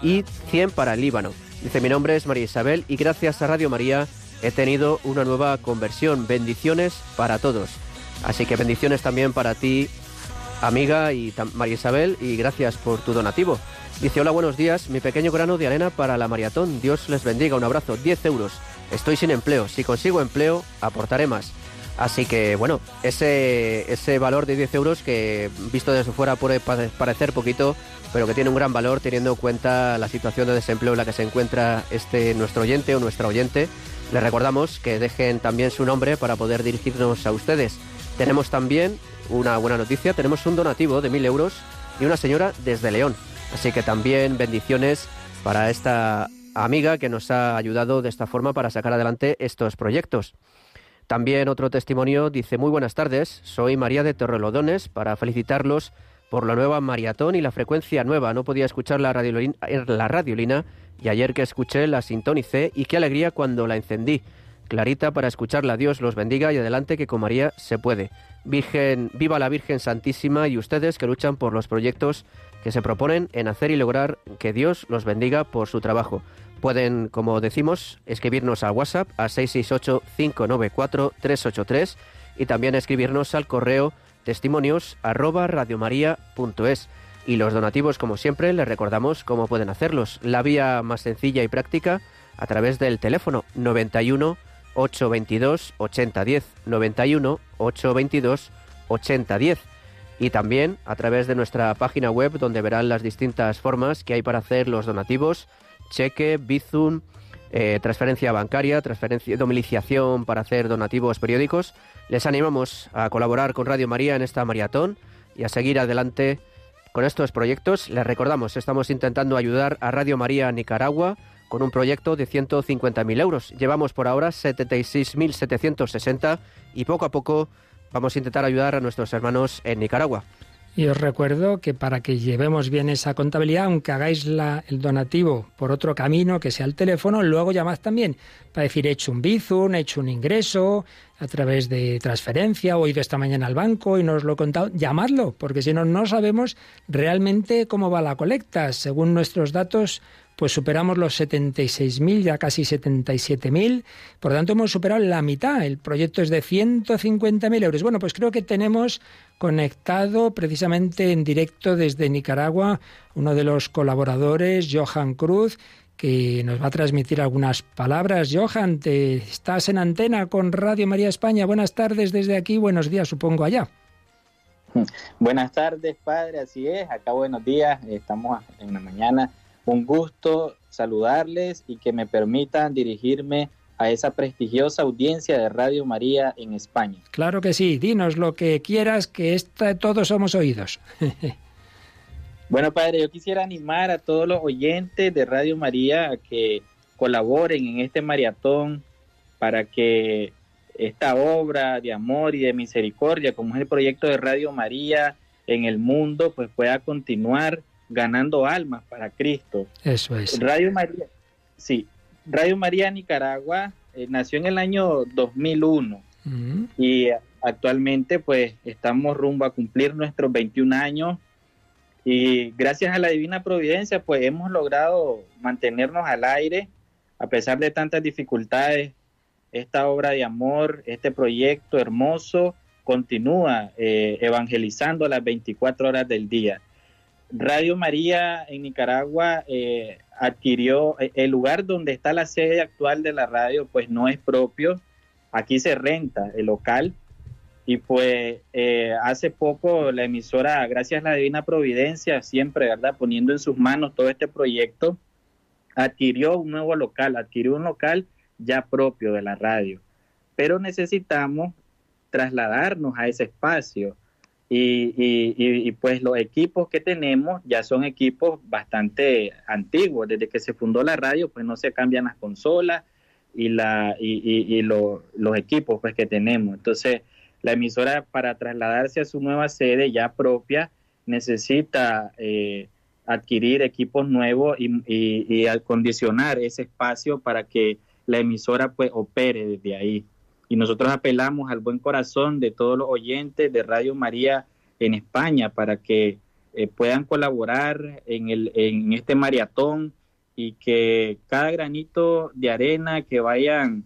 y 100 para el Líbano. Dice mi nombre es María Isabel y gracias a Radio María he tenido una nueva conversión. Bendiciones para todos. Así que bendiciones también para ti, amiga y María Isabel, y gracias por tu donativo. Dice, hola, buenos días, mi pequeño grano de arena para la maratón. Dios les bendiga, un abrazo, 10 euros. Estoy sin empleo, si consigo empleo, aportaré más. Así que, bueno, ese, ese valor de 10 euros que visto desde fuera puede pare- parecer poquito, pero que tiene un gran valor teniendo en cuenta la situación de desempleo en la que se encuentra este nuestro oyente o nuestra oyente. Les recordamos que dejen también su nombre para poder dirigirnos a ustedes. Tenemos también una buena noticia, tenemos un donativo de 1.000 euros y una señora desde León. Así que también bendiciones para esta amiga que nos ha ayudado de esta forma para sacar adelante estos proyectos. También otro testimonio dice, muy buenas tardes, soy María de Torrelodones para felicitarlos por la nueva maratón y la frecuencia nueva. No podía escuchar la radiolina, la radiolina y ayer que escuché la sintonicé y qué alegría cuando la encendí. Clarita para escucharla, Dios los bendiga y adelante que con María se puede. Virgen, viva la Virgen Santísima y ustedes que luchan por los proyectos que se proponen en hacer y lograr que Dios los bendiga por su trabajo. Pueden, como decimos, escribirnos al WhatsApp a 668-594-383 y también escribirnos al correo testimonios. Y los donativos, como siempre, les recordamos cómo pueden hacerlos. La vía más sencilla y práctica a través del teléfono 91 822 8010 91 822 8010 y también a través de nuestra página web donde verán las distintas formas que hay para hacer los donativos, cheque, bizum, eh, transferencia bancaria, transferencia, domiciliación para hacer donativos periódicos. Les animamos a colaborar con Radio María en esta maratón y a seguir adelante con estos proyectos. Les recordamos, estamos intentando ayudar a Radio María Nicaragua con un proyecto de 150.000 euros. Llevamos por ahora 76.760 y poco a poco vamos a intentar ayudar a nuestros hermanos en Nicaragua. Y os recuerdo que para que llevemos bien esa contabilidad, aunque hagáis el donativo por otro camino, que sea el teléfono, luego llamad también para decir he hecho un bizum, he hecho un ingreso a través de transferencia, o he ido esta mañana al banco y no os lo he contado. Llamadlo, porque si no, no sabemos realmente cómo va la colecta. Según nuestros datos, pues superamos los 76.000, ya casi 77.000. Por tanto, hemos superado la mitad. El proyecto es de 150.000 euros. Bueno, pues creo que tenemos conectado precisamente en directo desde Nicaragua uno de los colaboradores, Johan Cruz, que nos va a transmitir algunas palabras. Johan, te estás en antena con Radio María España. Buenas tardes desde aquí, buenos días supongo allá. Buenas tardes, padre, así es. Acá buenos días, estamos en la mañana. Un gusto saludarles y que me permitan dirigirme a esa prestigiosa audiencia de Radio María en España. Claro que sí, dinos lo que quieras, que esta, todos somos oídos. Bueno, padre, yo quisiera animar a todos los oyentes de Radio María a que colaboren en este maratón para que esta obra de amor y de misericordia, como es el proyecto de Radio María en el mundo, pues pueda continuar ganando almas para Cristo. Eso es. Radio María, sí, Radio María Nicaragua eh, nació en el año 2001 Mm. y actualmente pues estamos rumbo a cumplir nuestros 21 años y gracias a la divina providencia pues hemos logrado mantenernos al aire a pesar de tantas dificultades. Esta obra de amor, este proyecto hermoso continúa eh, evangelizando a las 24 horas del día. Radio María en Nicaragua eh, adquirió eh, el lugar donde está la sede actual de la radio, pues no es propio. Aquí se renta el local y pues eh, hace poco la emisora, gracias a la divina providencia, siempre, ¿verdad? Poniendo en sus manos todo este proyecto, adquirió un nuevo local, adquirió un local ya propio de la radio. Pero necesitamos trasladarnos a ese espacio. Y, y- pues los equipos que tenemos ya son equipos bastante antiguos. Desde que se fundó la radio, pues no se cambian las consolas y, la, y, y- lo- los equipos pues, que tenemos. Entonces, la emisora para trasladarse a su nueva sede ya propia necesita eh, adquirir equipos nuevos y acondicionar ese espacio para que la emisora pues opere desde ahí. Y nosotros apelamos al buen corazón de todos los oyentes de Radio María en España para que eh, puedan colaborar en, el, en este maratón y que cada granito de arena que vayan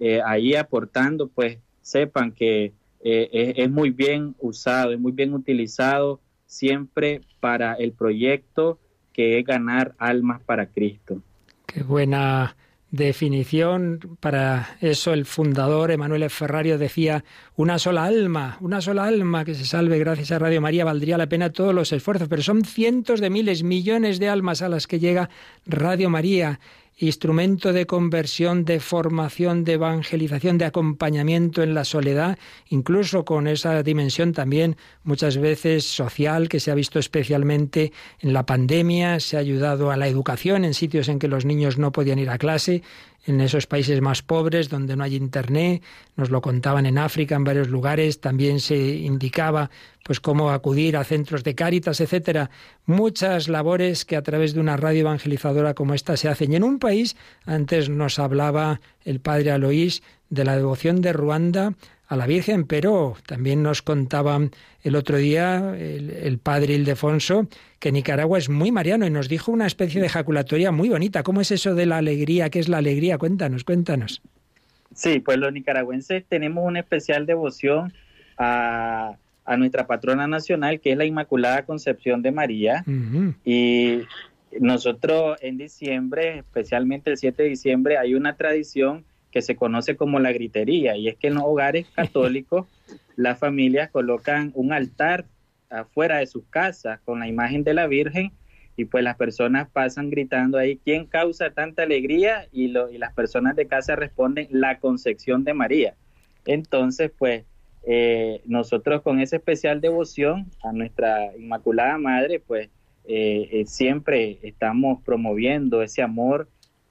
eh, ahí aportando, pues sepan que eh, es, es muy bien usado, es muy bien utilizado siempre para el proyecto que es ganar almas para Cristo. Qué buena definición. Para eso el fundador, Emanuele Ferrario, decía, una sola alma, una sola alma que se salve gracias a Radio María valdría la pena todos los esfuerzos, pero son cientos de miles, millones de almas a las que llega Radio María instrumento de conversión, de formación, de evangelización, de acompañamiento en la soledad, incluso con esa dimensión también muchas veces social que se ha visto especialmente en la pandemia, se ha ayudado a la educación en sitios en que los niños no podían ir a clase, en esos países más pobres donde no hay internet, nos lo contaban en África, en varios lugares, también se indicaba pues cómo acudir a centros de cáritas, etcétera, muchas labores que a través de una radio evangelizadora como esta se hacen. Y en un país, antes nos hablaba el padre Aloís de la devoción de Ruanda a la Virgen, pero también nos contaba el otro día el, el padre Ildefonso que Nicaragua es muy mariano y nos dijo una especie de ejaculatoria muy bonita. ¿Cómo es eso de la alegría? ¿Qué es la alegría? Cuéntanos, cuéntanos. Sí, pues los nicaragüenses tenemos una especial devoción a, a nuestra patrona nacional, que es la Inmaculada Concepción de María. Y nosotros en diciembre, especialmente el 7 de diciembre, hay una tradición que se conoce como la gritería, y es que en los hogares católicos las familias colocan un altar afuera de sus casas con la imagen de la Virgen y pues las personas pasan gritando ahí, ¿quién causa tanta alegría? Y, lo, y las personas de casa responden, la concepción de María. Entonces, pues eh, nosotros con esa especial devoción a nuestra Inmaculada Madre, pues eh, eh, siempre estamos promoviendo ese amor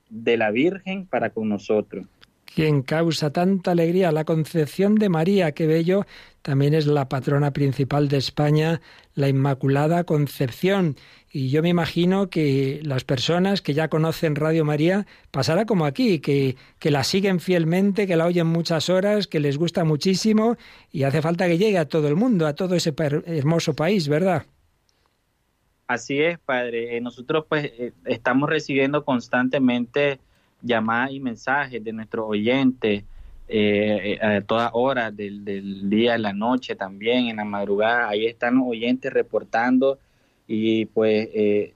de la Virgen para con nosotros. Quien causa tanta alegría, la Concepción de María, qué bello, también es la patrona principal de España, la Inmaculada Concepción. Y yo me imagino que las personas que ya conocen Radio María pasará como aquí, que, que la siguen fielmente, que la oyen muchas horas, que les gusta muchísimo y hace falta que llegue a todo el mundo, a todo ese hermoso país, ¿verdad? Así es, padre. Eh, Nosotros pues eh, estamos recibiendo constantemente llamadas y mensajes de nuestros oyentes eh, eh, a todas horas del, del día, en la noche también, en la madrugada. Ahí están los oyentes reportando y pues eh,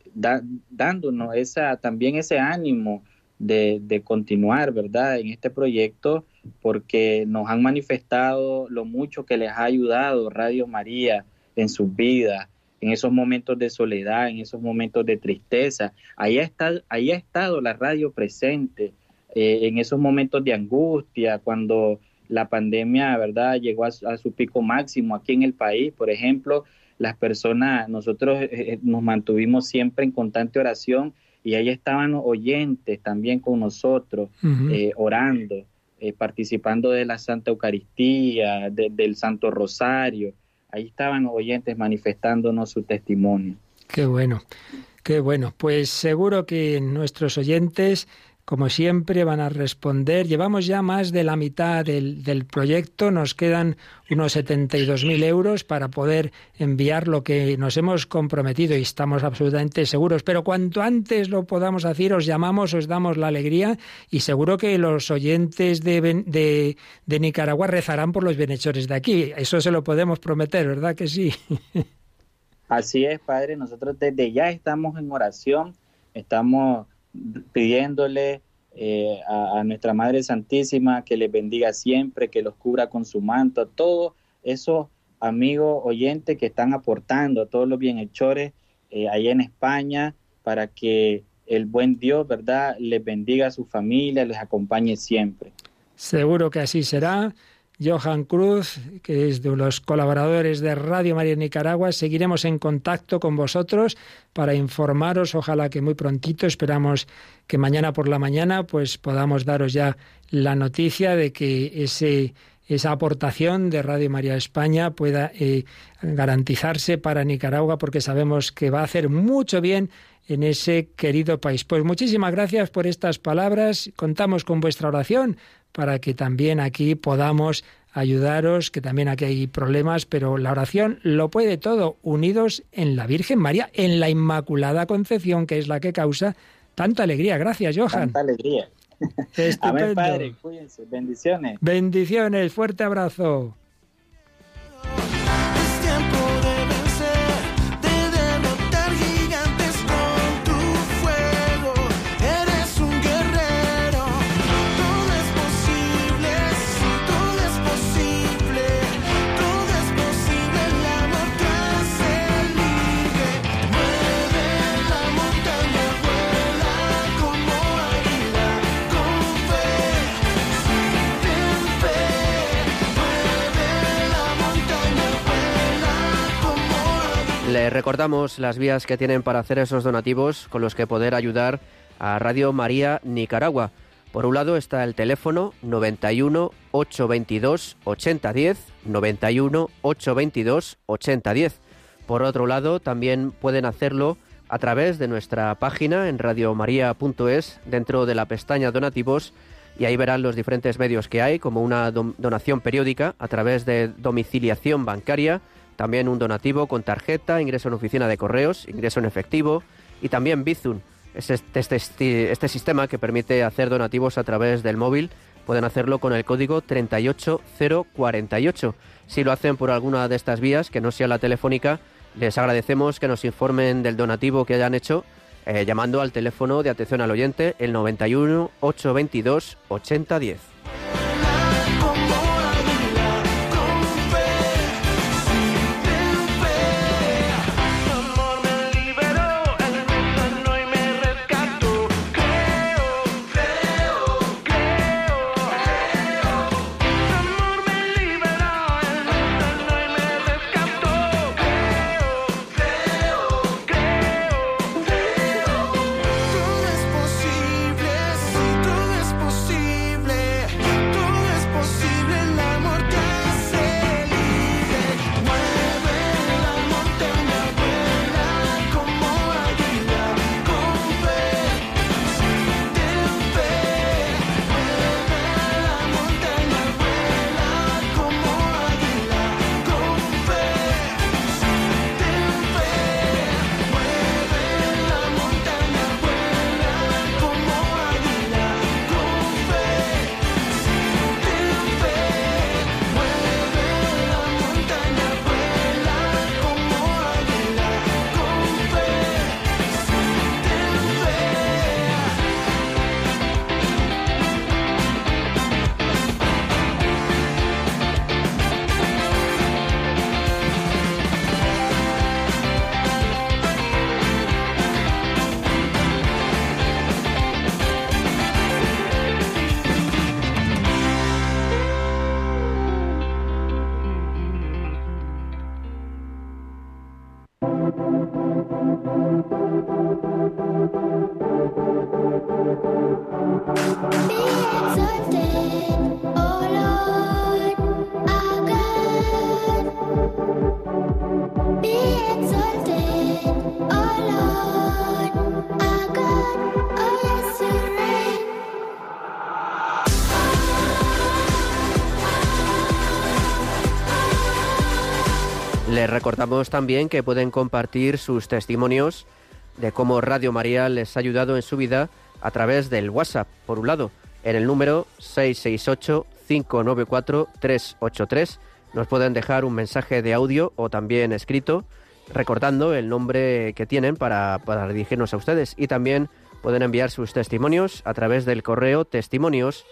dándonos esa también ese ánimo de, de continuar, ¿verdad? En este proyecto porque nos han manifestado lo mucho que les ha ayudado Radio María en sus vidas en esos momentos de soledad, en esos momentos de tristeza. Ahí ha estado, ahí ha estado la radio presente, eh, en esos momentos de angustia, cuando la pandemia, ¿verdad?, llegó a, su- a su pico máximo aquí en el país. Por ejemplo, las personas, nosotros eh, eh, nos mantuvimos siempre en constante oración y ahí estaban los oyentes también con nosotros, eh, orando, eh, participando de la Santa Eucaristía, de- del Santo Rosario. Ahí estaban oyentes manifestándonos su testimonio. Qué bueno, qué bueno. Pues seguro que nuestros oyentes, como siempre, van a responder. Llevamos ya más de la mitad del, del proyecto, nos quedan unos 72.000 euros para poder enviar lo que nos hemos comprometido y estamos absolutamente seguros. Pero cuanto antes lo podamos hacer, os llamamos, os damos la alegría y seguro que los oyentes de, de, de Nicaragua rezarán por los bienhechores de aquí. Eso se lo podemos prometer, ¿verdad que sí? Así es, Padre, nosotros desde ya estamos en oración, estamos pidiéndole eh, a, nuestra Madre Santísima que les bendiga siempre, que los cubra con su manto, a todos esos amigos oyentes que están aportando, a todos los bienhechores eh, ahí en España, para que el buen Dios, ¿verdad?, les bendiga a su familia, les acompañe siempre. Seguro que así será. Johan Cruz, que es de los colaboradores de Radio María Nicaragua, seguiremos en contacto con vosotros para informaros. Ojalá que muy prontito, esperamos que mañana por la mañana, pues podamos daros ya la noticia de que ese esa aportación de Radio María España pueda eh, garantizarse para Nicaragua, porque sabemos que va a hacer mucho bien en ese querido país. Pues muchísimas gracias por estas palabras. Contamos con vuestra oración para que también aquí podamos ayudaros, que también aquí hay problemas, pero la oración lo puede todo, unidos en la Virgen María, en la Inmaculada Concepción, que es la que causa tanta alegría. Gracias, Johan. Tanta alegría. Amén. Padre, cuídense, bendiciones. Bendiciones, fuerte abrazo. Le recordamos las vías que tienen para hacer esos donativos con los que poder ayudar a Radio María Nicaragua. Por un lado está el teléfono 91 822 8010, 91 822 8010. Por otro lado, también pueden hacerlo a través de nuestra página en radiomaria.es dentro de la pestaña donativos y ahí verán los diferentes medios que hay, como una donación periódica a través de domiciliación bancaria, también un donativo con tarjeta, ingreso en oficina de correos, ingreso en efectivo y también Bizum. Es este, este, este- sistema que permite hacer donativos a través del móvil. Pueden hacerlo con el código 38048. Si lo hacen por alguna de estas vías, que no sea la telefónica, les agradecemos que nos informen del donativo que hayan hecho eh, llamando al teléfono de atención al oyente el 91 822 8010. Recordamos también que pueden compartir sus testimonios de cómo Radio María les ha ayudado en su vida a través del WhatsApp, por un lado, en el número 668-594-383. Nos pueden dejar un mensaje de audio o también escrito, recordando el nombre que tienen para, dirigirnos a ustedes. Y también pueden enviar sus testimonios a través del correo testimonios.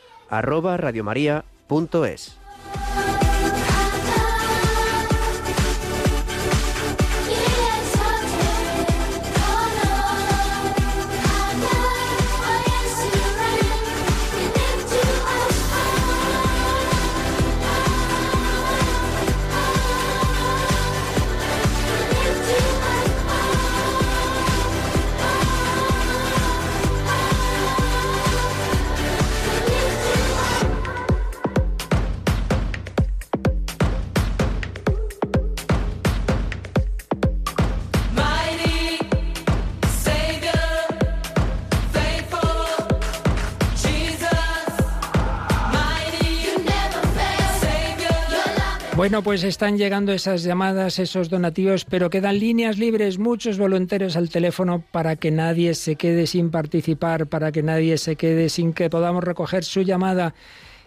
Bueno, pues están llegando esas llamadas, esos donativos, pero quedan líneas libres, muchos voluntarios al teléfono para que nadie se quede sin participar, para que nadie se quede sin que podamos recoger su llamada.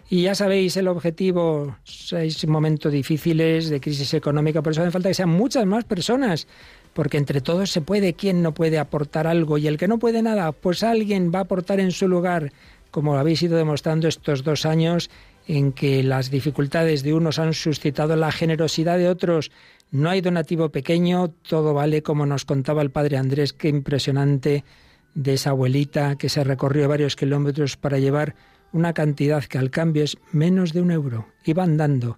Y ya sabéis el objetivo, seis momentos difíciles de crisis económica, por eso hace falta que sean muchas más personas, porque entre todos se puede, ¿quién no puede aportar algo? Y el que no puede nada, pues alguien va a aportar en su lugar, como habéis ido demostrando estos dos años en que las dificultades de unos han suscitado la generosidad de otros. No hay donativo pequeño, todo vale, como nos contaba el padre Andrés, qué impresionante de esa abuelita que se recorrió varios kilómetros para llevar una cantidad que al cambio es menos de un euro. Iba andando,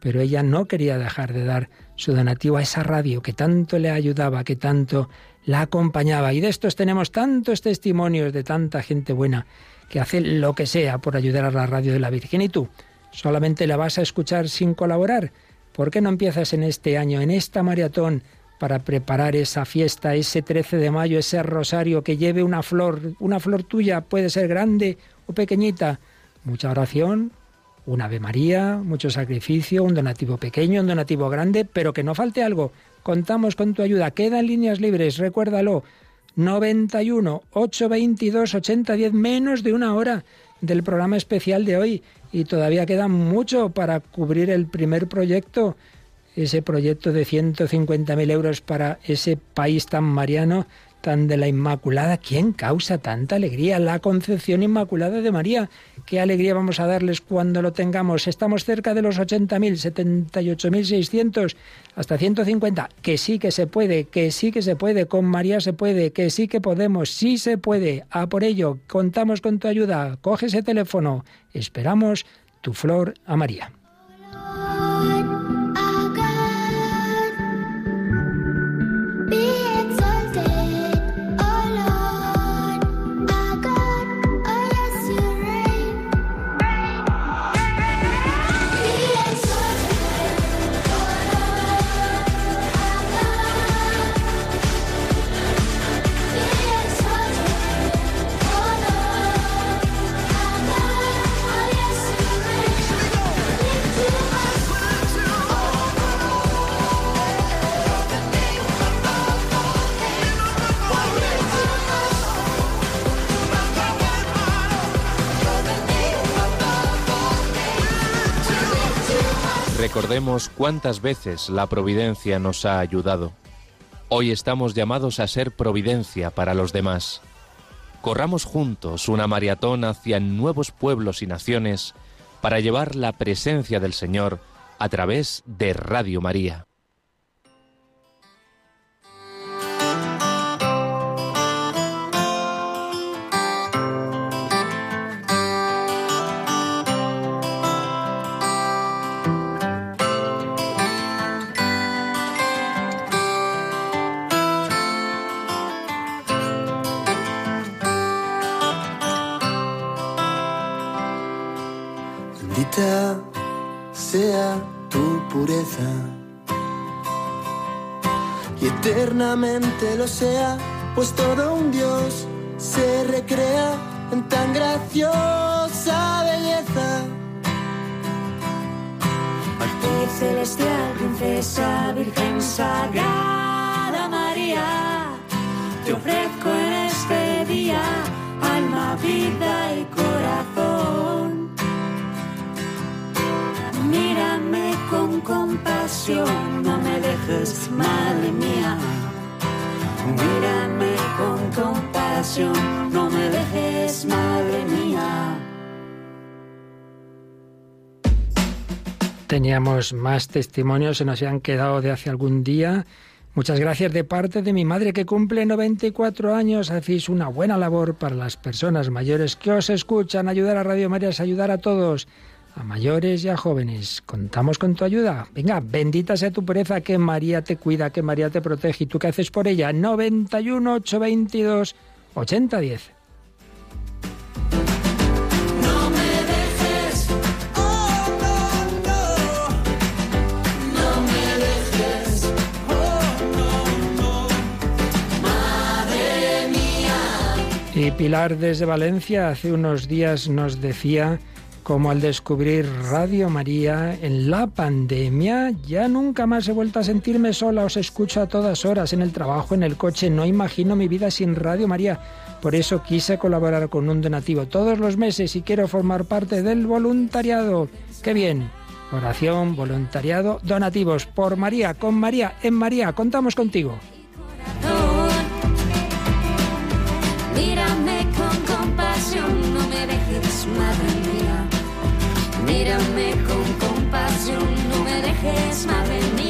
pero ella no quería dejar de dar su donativo a esa radio que tanto le ayudaba, que tanto la acompañaba. Y de estos tenemos tantos testimonios de tanta gente buena que hace lo que sea por ayudar a la radio de la Virgen. ¿Y tú? ¿Solamente la vas a escuchar sin colaborar? ¿Por qué no empiezas en este año, en esta maratón, para preparar esa fiesta, ese 13 de mayo, ese rosario que lleve una flor, una flor tuya, puede ser grande o pequeñita? Mucha oración, un Ave María, mucho sacrificio, un donativo pequeño, un donativo grande, pero que no falte algo. Contamos con tu ayuda. Quedan líneas libres, recuérdalo. 91 822 8010, menos de una hora del programa especial de hoy. Y todavía queda mucho para cubrir el primer proyecto, ese proyecto de 150.000 euros para ese país tan mariano, de la Inmaculada. ¿Quién causa tanta alegría? La Concepción Inmaculada de María. ¿Qué alegría vamos a darles cuando lo tengamos? Estamos cerca de los 80.000, 78.600, hasta 150. Que sí que se puede, que sí que se puede, con María se puede, que sí que podemos, sí se puede. A por ello, contamos con tu ayuda. Coge ese teléfono. Esperamos tu flor a María. Be Recordemos cuántas veces la providencia nos ha ayudado. Hoy estamos llamados a ser providencia para los demás. Corramos juntos una maratón hacia nuevos pueblos y naciones para llevar la presencia del Señor a través de Radio María. Sea tu pureza y eternamente lo sea, pues todo un Dios se recrea en tan graciosa belleza. Ley celestial, princesa, virgen sagrada María, te ofrezco en este día alma, vida y corazón. Mírame con compasión, no me dejes, madre mía. Mírame con compasión, no me dejes, madre mía. Teníamos más testimonios, se nos han quedado de hace algún día. Muchas gracias de parte de mi madre que cumple 94 años. Hacéis una buena labor para las personas mayores que os escuchan. Ayudar a Radio María es ayudar a todos, a mayores y a jóvenes. Contamos con tu ayuda. Venga, bendita sea tu pureza, que María te cuida, que María te protege. ¿Y tú qué haces por ella? 91 822 8010. No me dejes, oh no, no, no me dejes, oh no, no, madre mía. Y Pilar desde Valencia hace unos días nos decía cómo al descubrir Radio María en la pandemia ya nunca más he vuelto a sentirme sola, os escucho a todas horas en el trabajo, en el coche, no imagino mi vida sin Radio María. Por eso quise colaborar con un donativo todos los meses y quiero formar parte del voluntariado. ¡Qué bien! Oración, voluntariado, donativos por María, con María, en María, contamos contigo. Mírame con compasión, no me dejes, madre. Mírame con compasión, no me dejes, madre mía.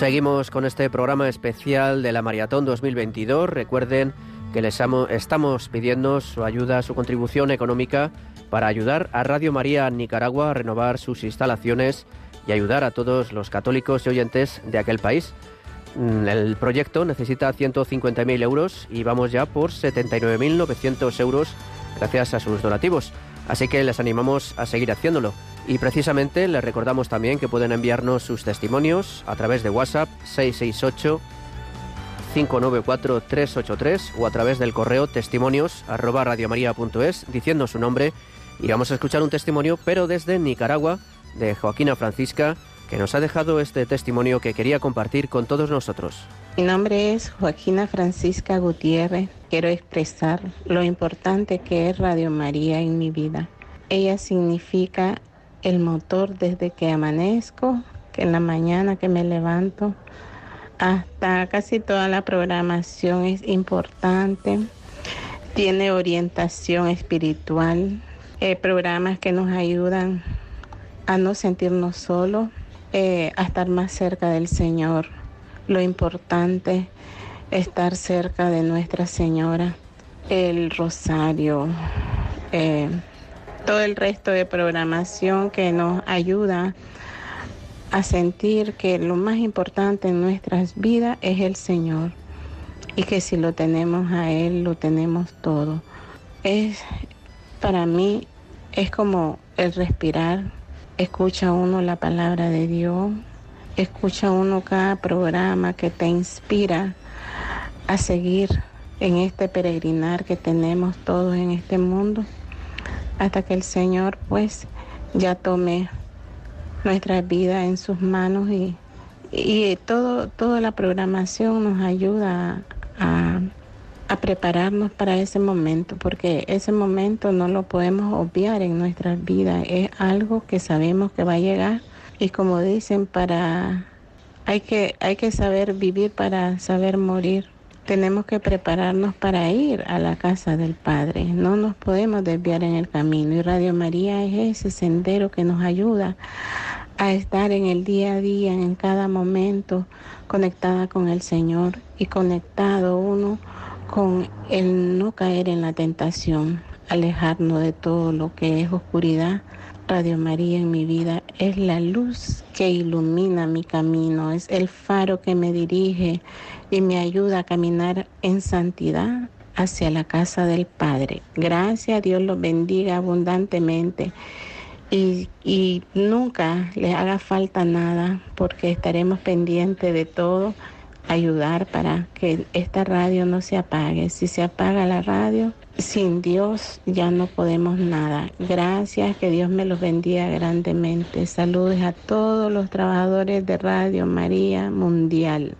Seguimos con este programa especial de la Maratón 2022. Recuerden que les amo- estamos pidiendo su ayuda, su contribución económica para ayudar a Radio María Nicaragua a renovar sus instalaciones y ayudar a todos los católicos y oyentes de aquel país. Mm, El proyecto necesita 150.000 euros y vamos ya por 79.900 euros gracias a sus donativos. Así que les animamos a seguir haciéndolo. Y precisamente les recordamos también que pueden enviarnos sus testimonios a través de WhatsApp 668 594 383 o a través del correo testimonios arroba radiomaria.es diciendo su nombre y vamos a escuchar un testimonio pero desde Nicaragua de Joaquina Francisca que nos ha dejado este testimonio que quería compartir con todos nosotros. Mi nombre es Joaquina Francisca Gutiérrez. Quiero expresar lo importante que es Radio María en mi vida. Ella significa el motor desde que amanezco, que en la mañana que me levanto, hasta casi toda la programación es importante. Tiene orientación espiritual, eh, programas que nos ayudan a no sentirnos solos, eh, a estar más cerca del Señor. Lo importante es estar cerca de Nuestra Señora, el rosario, eh, todo el resto de programación que nos ayuda a sentir que lo más importante en nuestras vidas es el Señor y que si lo tenemos a Él, lo tenemos todo. Es, para mí, es como el respirar. Escucha uno la palabra de Dios, escucha uno cada programa que te inspira a seguir en este peregrinar que tenemos todos en este mundo, hasta que el Señor pues ya tome nuestra vida en sus manos y, y todo, toda la programación nos ayuda a, a prepararnos para ese momento, porque ese momento no lo podemos obviar en nuestras vidas, es algo que sabemos que va a llegar y como dicen, para hay que, hay que saber vivir para saber morir. Tenemos que prepararnos para ir a la casa del Padre. No nos podemos desviar en el camino. Y Radio María es ese sendero que nos ayuda a estar en el día a día, en cada momento, conectada con el Señor y conectado uno con el no caer en la tentación, alejarnos de todo lo que es oscuridad. Radio María en mi vida es la luz que ilumina mi camino, es el faro que me dirige y me ayuda a caminar en santidad hacia la casa del Padre. Gracias, Dios los bendiga abundantemente y, y nunca les haga falta nada porque estaremos pendientes de todo, ayudar para que esta radio no se apague. Si se apaga la radio, sin Dios ya no podemos nada. Gracias, que Dios me los bendiga grandemente. Saludos a todos los trabajadores de Radio María Mundial.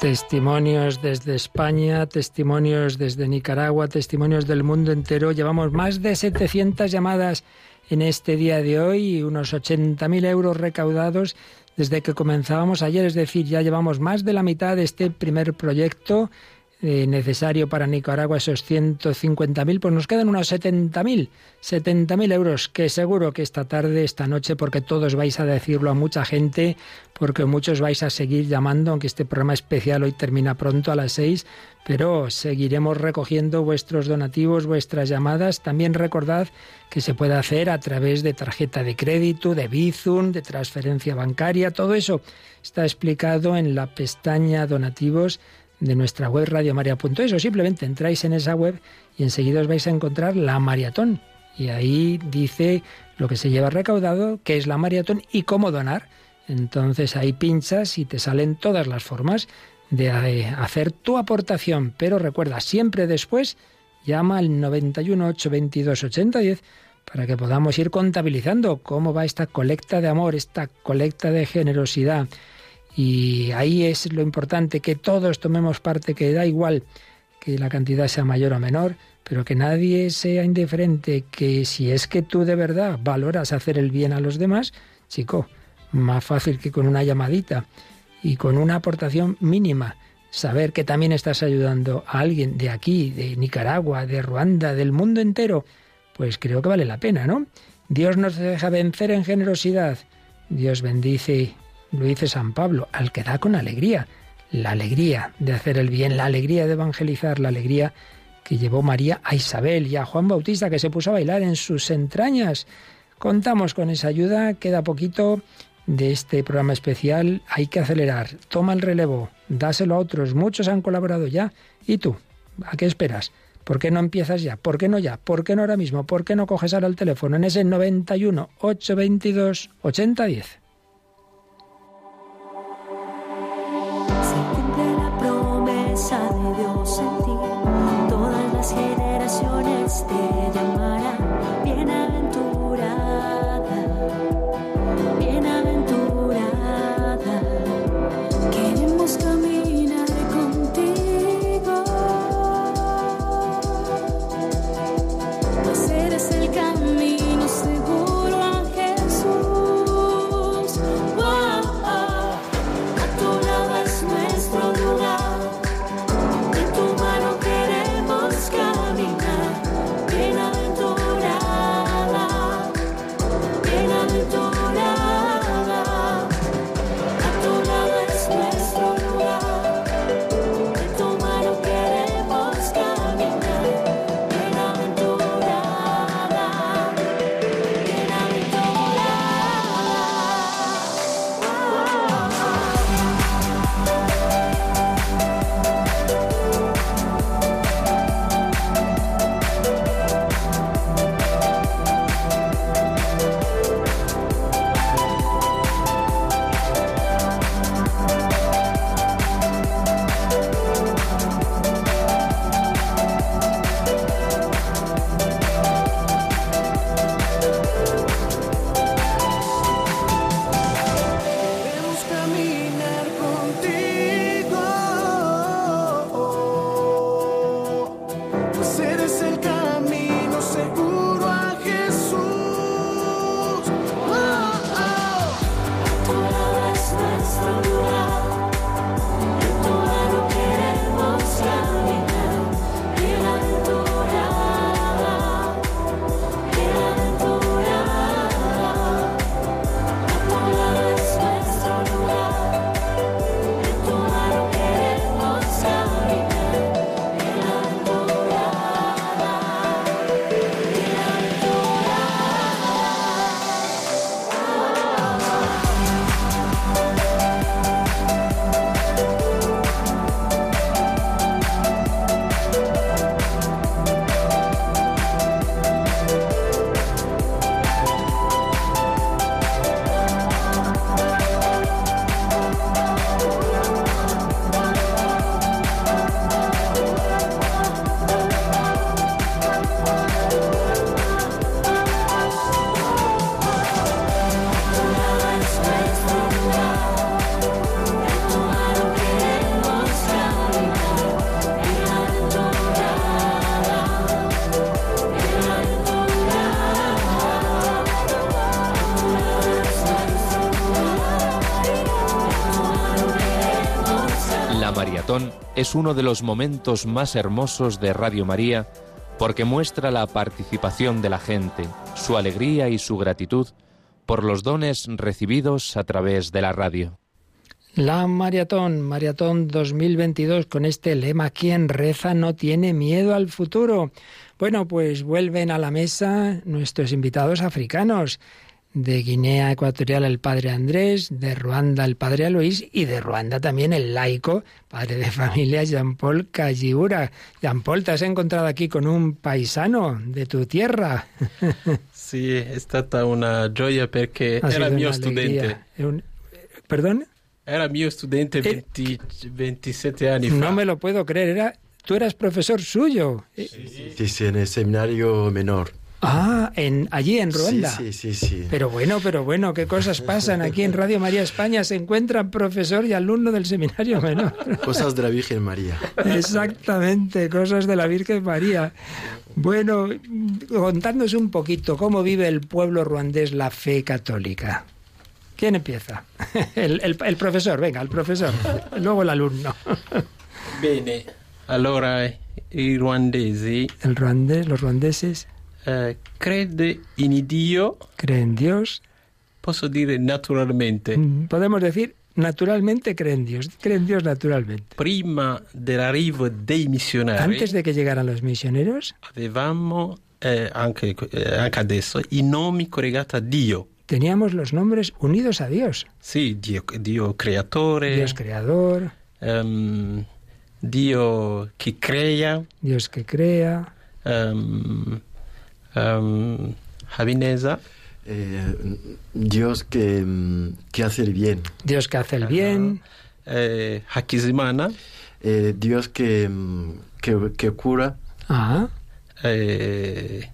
Testimonios desde España, testimonios desde Nicaragua, testimonios del mundo entero. Llevamos más de 700 llamadas en este día de hoy unos 80.000 euros recaudados desde que comenzábamos ayer. Es decir, ya llevamos más de la mitad de este primer proyecto eh, necesario para Nicaragua, esos 150.000, pues nos quedan unos 70.000, 70.000 euros, que seguro que esta tarde, esta noche, porque todos vais a decirlo a mucha gente, porque muchos vais a seguir llamando, aunque este programa especial hoy termina pronto a las 6, pero seguiremos recogiendo vuestros donativos, vuestras llamadas. También recordad que se puede hacer a través de tarjeta de crédito, de Bizum, de transferencia bancaria, todo eso está explicado en la pestaña donativos de nuestra web radiomaria.es o simplemente entráis en esa web y enseguida os vais a encontrar la maratón. Y ahí dice lo que se lleva recaudado, qué es la maratón y cómo donar. Entonces ahí pinchas y te salen todas las formas de hacer tu aportación. Pero recuerda, siempre después llama al 91 822 8010 para que podamos ir contabilizando cómo va esta colecta de amor, esta colecta de generosidad. Y ahí es lo importante, que todos tomemos parte, que da igual que la cantidad sea mayor o menor, pero que nadie sea indiferente, que si es que tú de verdad valoras hacer el bien a los demás, chico, más fácil que con una llamadita y con una aportación mínima, saber que también estás ayudando a alguien de aquí, de Nicaragua, de Ruanda, del mundo entero, pues creo que vale la pena, ¿no? Dios nos deja vencer en generosidad. Dios bendice lo dice San Pablo, al que da con alegría. La alegría de hacer el bien, la alegría de evangelizar, la alegría que llevó María a Isabel y a Juan Bautista, que se puso a bailar en sus entrañas. Contamos con esa ayuda, queda poquito de este programa especial, hay que acelerar, toma el relevo, dáselo a otros, muchos han colaborado ya. ¿Y tú? ¿A qué esperas? ¿Por qué no empiezas ya? ¿Por qué no ya? ¿Por qué no ahora mismo? ¿Por qué no coges ahora el teléfono en ese 91 822 8010? Es uno de los momentos más hermosos de Radio María porque muestra la participación de la gente, su alegría y su gratitud por los dones recibidos a través de la radio. La maratón, maratón 2022 con este lema, quien reza no tiene miedo al futuro. Bueno, pues vuelven a la mesa nuestros invitados africanos. De Guinea Ecuatorial el padre Andrés, de Ruanda el padre Aloís y de Ruanda también el laico, padre de familia Jean-Paul Cagiura. Jean-Paul, te has encontrado aquí con un paisano de tu tierra. Sì, è stata una perché Ha era mio studente. È un- ¿Perdón? Era mio studente 20 27 anni fa. No me lo puedo creer. Era, tú eras profesor suyo. Sí, sí, en el seminario menor. Ah, en, allí en Ruanda. Sí, sí, sí, sí. Pero bueno, pero bueno, qué cosas pasan aquí en Radio María España. Se encuentran profesor y alumno del seminario menor. Cosas de la Virgen María. Exactamente, cosas de la Virgen María. Bueno, contadnos un poquito cómo vive el pueblo ruandés la fe católica. ¿Quién empieza? El, el- el profesor, venga, el profesor. Luego el alumno. Bene, allora i ruandesi El ruandés, los ruandeses eh, crede in Dio creen en Dios posso dire naturalmente. Mm, Podemos decir, naturalmente creen Dios, creen Dios naturalmente. Prima dell'arrivo dei missionari Antes de que llegaran los misioneros, avevamo eh, anche, eh, anche adesso i nomi collegati a Dio. teníamos los nombres unidos a Dios. Sì, Dio, Dio creatore, Dios creador, ehm, Dio che crea, Dios que crea, ehm, ehm, Javinesa, Eh, Dios que, mm, que hace el bien. Dios que hace el bien, eh, Hakizimana, Eh, Dios que, mm, que, que cura. ah, eh,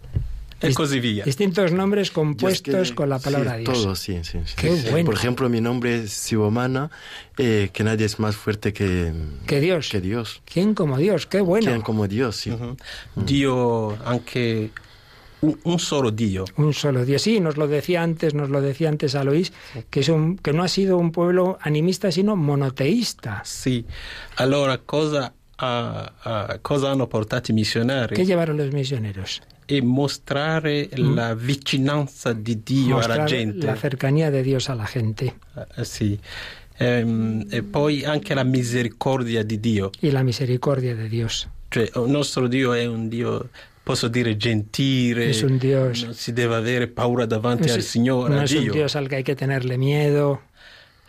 così via. distintos nombres compuestos con la palabra sí, Dios. Todo, sí, sí, sí. Qué bueno. Por ejemplo, mi nombre es Sibomana, eh, que nadie es más fuerte que, Que Dios. que Dios. ¿Quién como Dios? Qué bueno. ¿Quién como Dios? Sí. Mhm. Dio anche un, un solo Dio. Un solo Dios. Sí, nos lo decía antes, nos lo decía antes Aloís, que es un, que no ha sido un pueblo animista, sino monoteísta. Sì. Allora, cosa, ha- cosa hanno portato i missionari? ¿Qué llevaron los misioneros? E mostrare la vicinanza di Dio Mostrar gente. la cercanía de Dios a la gente Eh, sì. Ehm, e poi anche la misericordia di Dio. y la misericordia de Dios. Cioè, il nostro Dio è un Dio, posso dire, gentile. Non si deve avere paura davanti al Signore, no es un Dio. Dios al que hay que tenerle miedo.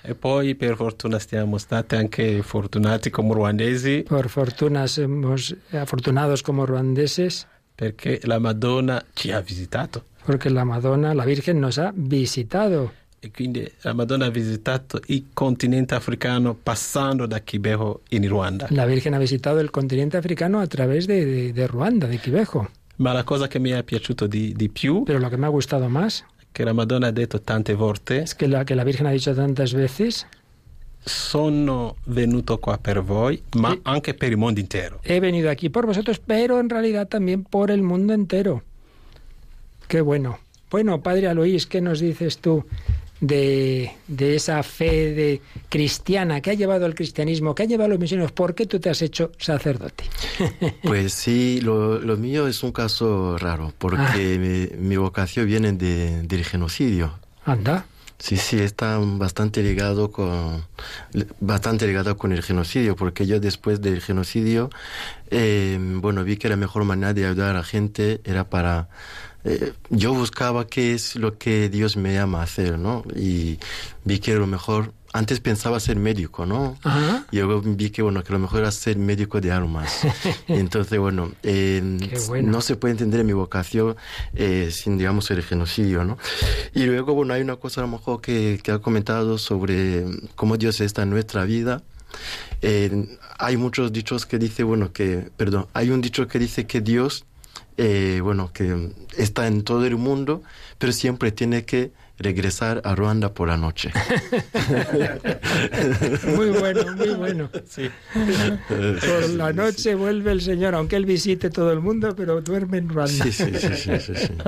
E poi per fortuna siamo stati anche fortunati come ruandesi Por fortuna somos afortunados como ruandeses, perché la Madonna ci ha visitato. porque la Madonna, la Virgen, nos ha visitado. E quindi la Madonna ha visitato il continente africano passando da Kibeho in Ruanda. La Virgen ha visitado el continente africano a través de, de- de Ruanda, de Quivejo. Ma la cosa che mi è piaciuto di, di più, Pero lo que me ha gustado más che la Madonna ha detto tante volte, es que la que la Virgen ha dicho tantas veces, sono venuto qua per voi, ma anche per il mondo intero. he venido aquí por vosotros, pero en realidad también por el mundo entero. Qué bueno. Bueno, Padre Aloís, ¿qué nos dices tú de, de esa fe de cristiana que ha llevado al cristianismo, que ha llevado a los misioneros? ¿Por qué tú te has hecho sacerdote? Pues sí, lo, lo mío es un caso raro, porque mi, mi vocación viene de- del genocidio. Anda. Sí, sí, está bastante ligado con bastante ligado con el genocidio, porque yo después del genocidio, eh, bueno, vi que la mejor manera de ayudar a la gente era para eh, yo buscaba qué es lo que Dios me llama a hacer, ¿no? Y vi que lo mejor antes pensaba ser médico, ¿no? Ajá. Y luego vi que bueno que lo mejor era ser médico de almas. Entonces bueno, eh, bueno. no se puede entender mi vocación eh, sin digamos el genocidio, ¿no? Y luego bueno hay una cosa a lo mejor que, que ha comentado sobre cómo Dios está en nuestra vida. Eh, hay muchos dichos que dice bueno que perdón hay un dicho que dice que Dios eh, bueno que está en todo el mundo pero siempre tiene que regresar a Ruanda por la noche. Muy bueno, muy bueno. Sí. Por la noche vuelve el Señor, aunque Él visite todo el mundo, pero duerme en Ruanda. Sí, sí, sí, sí, sí, sí.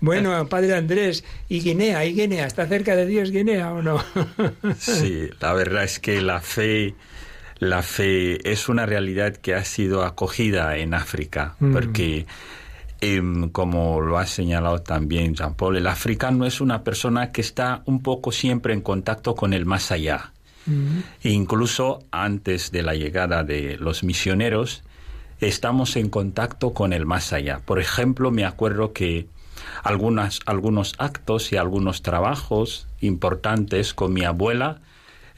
Bueno, Padre Andrés, ¿y Guinea? ¿Y Guinea? ¿Está cerca de Dios Guinea o no? Sí, la verdad es que la fe, la fe es una realidad que ha sido acogida en África, Mm. porque em, como lo ha señalado también Jean Paul, el africano es una persona que está un poco siempre en contacto con el más allá. E incluso antes de la llegada de los misioneros, estamos en contacto con el más allá. Por ejemplo, me acuerdo que algunas, algunos actos y algunos trabajos importantes con mi abuela,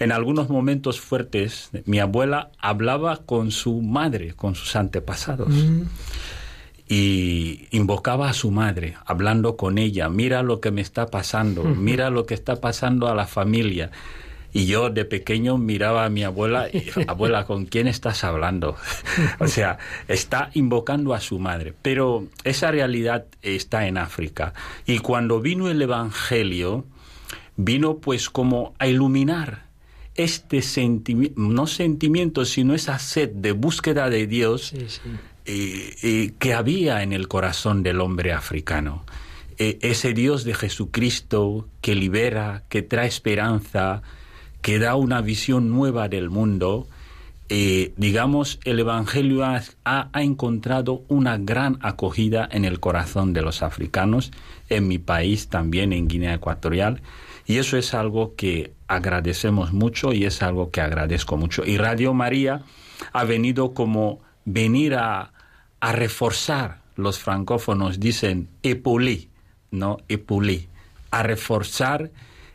en algunos momentos fuertes, mi abuela hablaba con su madre, con sus antepasados y invocaba a su madre, hablando con ella, mira lo que me está pasando, mira lo que está pasando a la familia. Y yo de pequeño miraba a mi abuela y, abuela, ¿con quién estás hablando? o sea, está invocando a su madre. Pero esa realidad está en África. Y cuando vino el Evangelio, vino pues como a iluminar este sentimiento, no sentimiento, sino esa sed de búsqueda de Dios eh, eh, que había en el corazón del hombre africano. Eh, ese Dios de Jesucristo que libera, que trae esperanza, que da una visión nueva del mundo, eh, digamos, el Evangelio ha- ha encontrado una gran acogida en el corazón de los africanos, en mi país también, en Guinea Ecuatorial, Y eso es algo que agradecemos mucho y es algo que agradezco mucho. Y Radio María ha venido como venir a, reforzar, los francófonos dicen epulí, ¿no? Epulí, a reforzar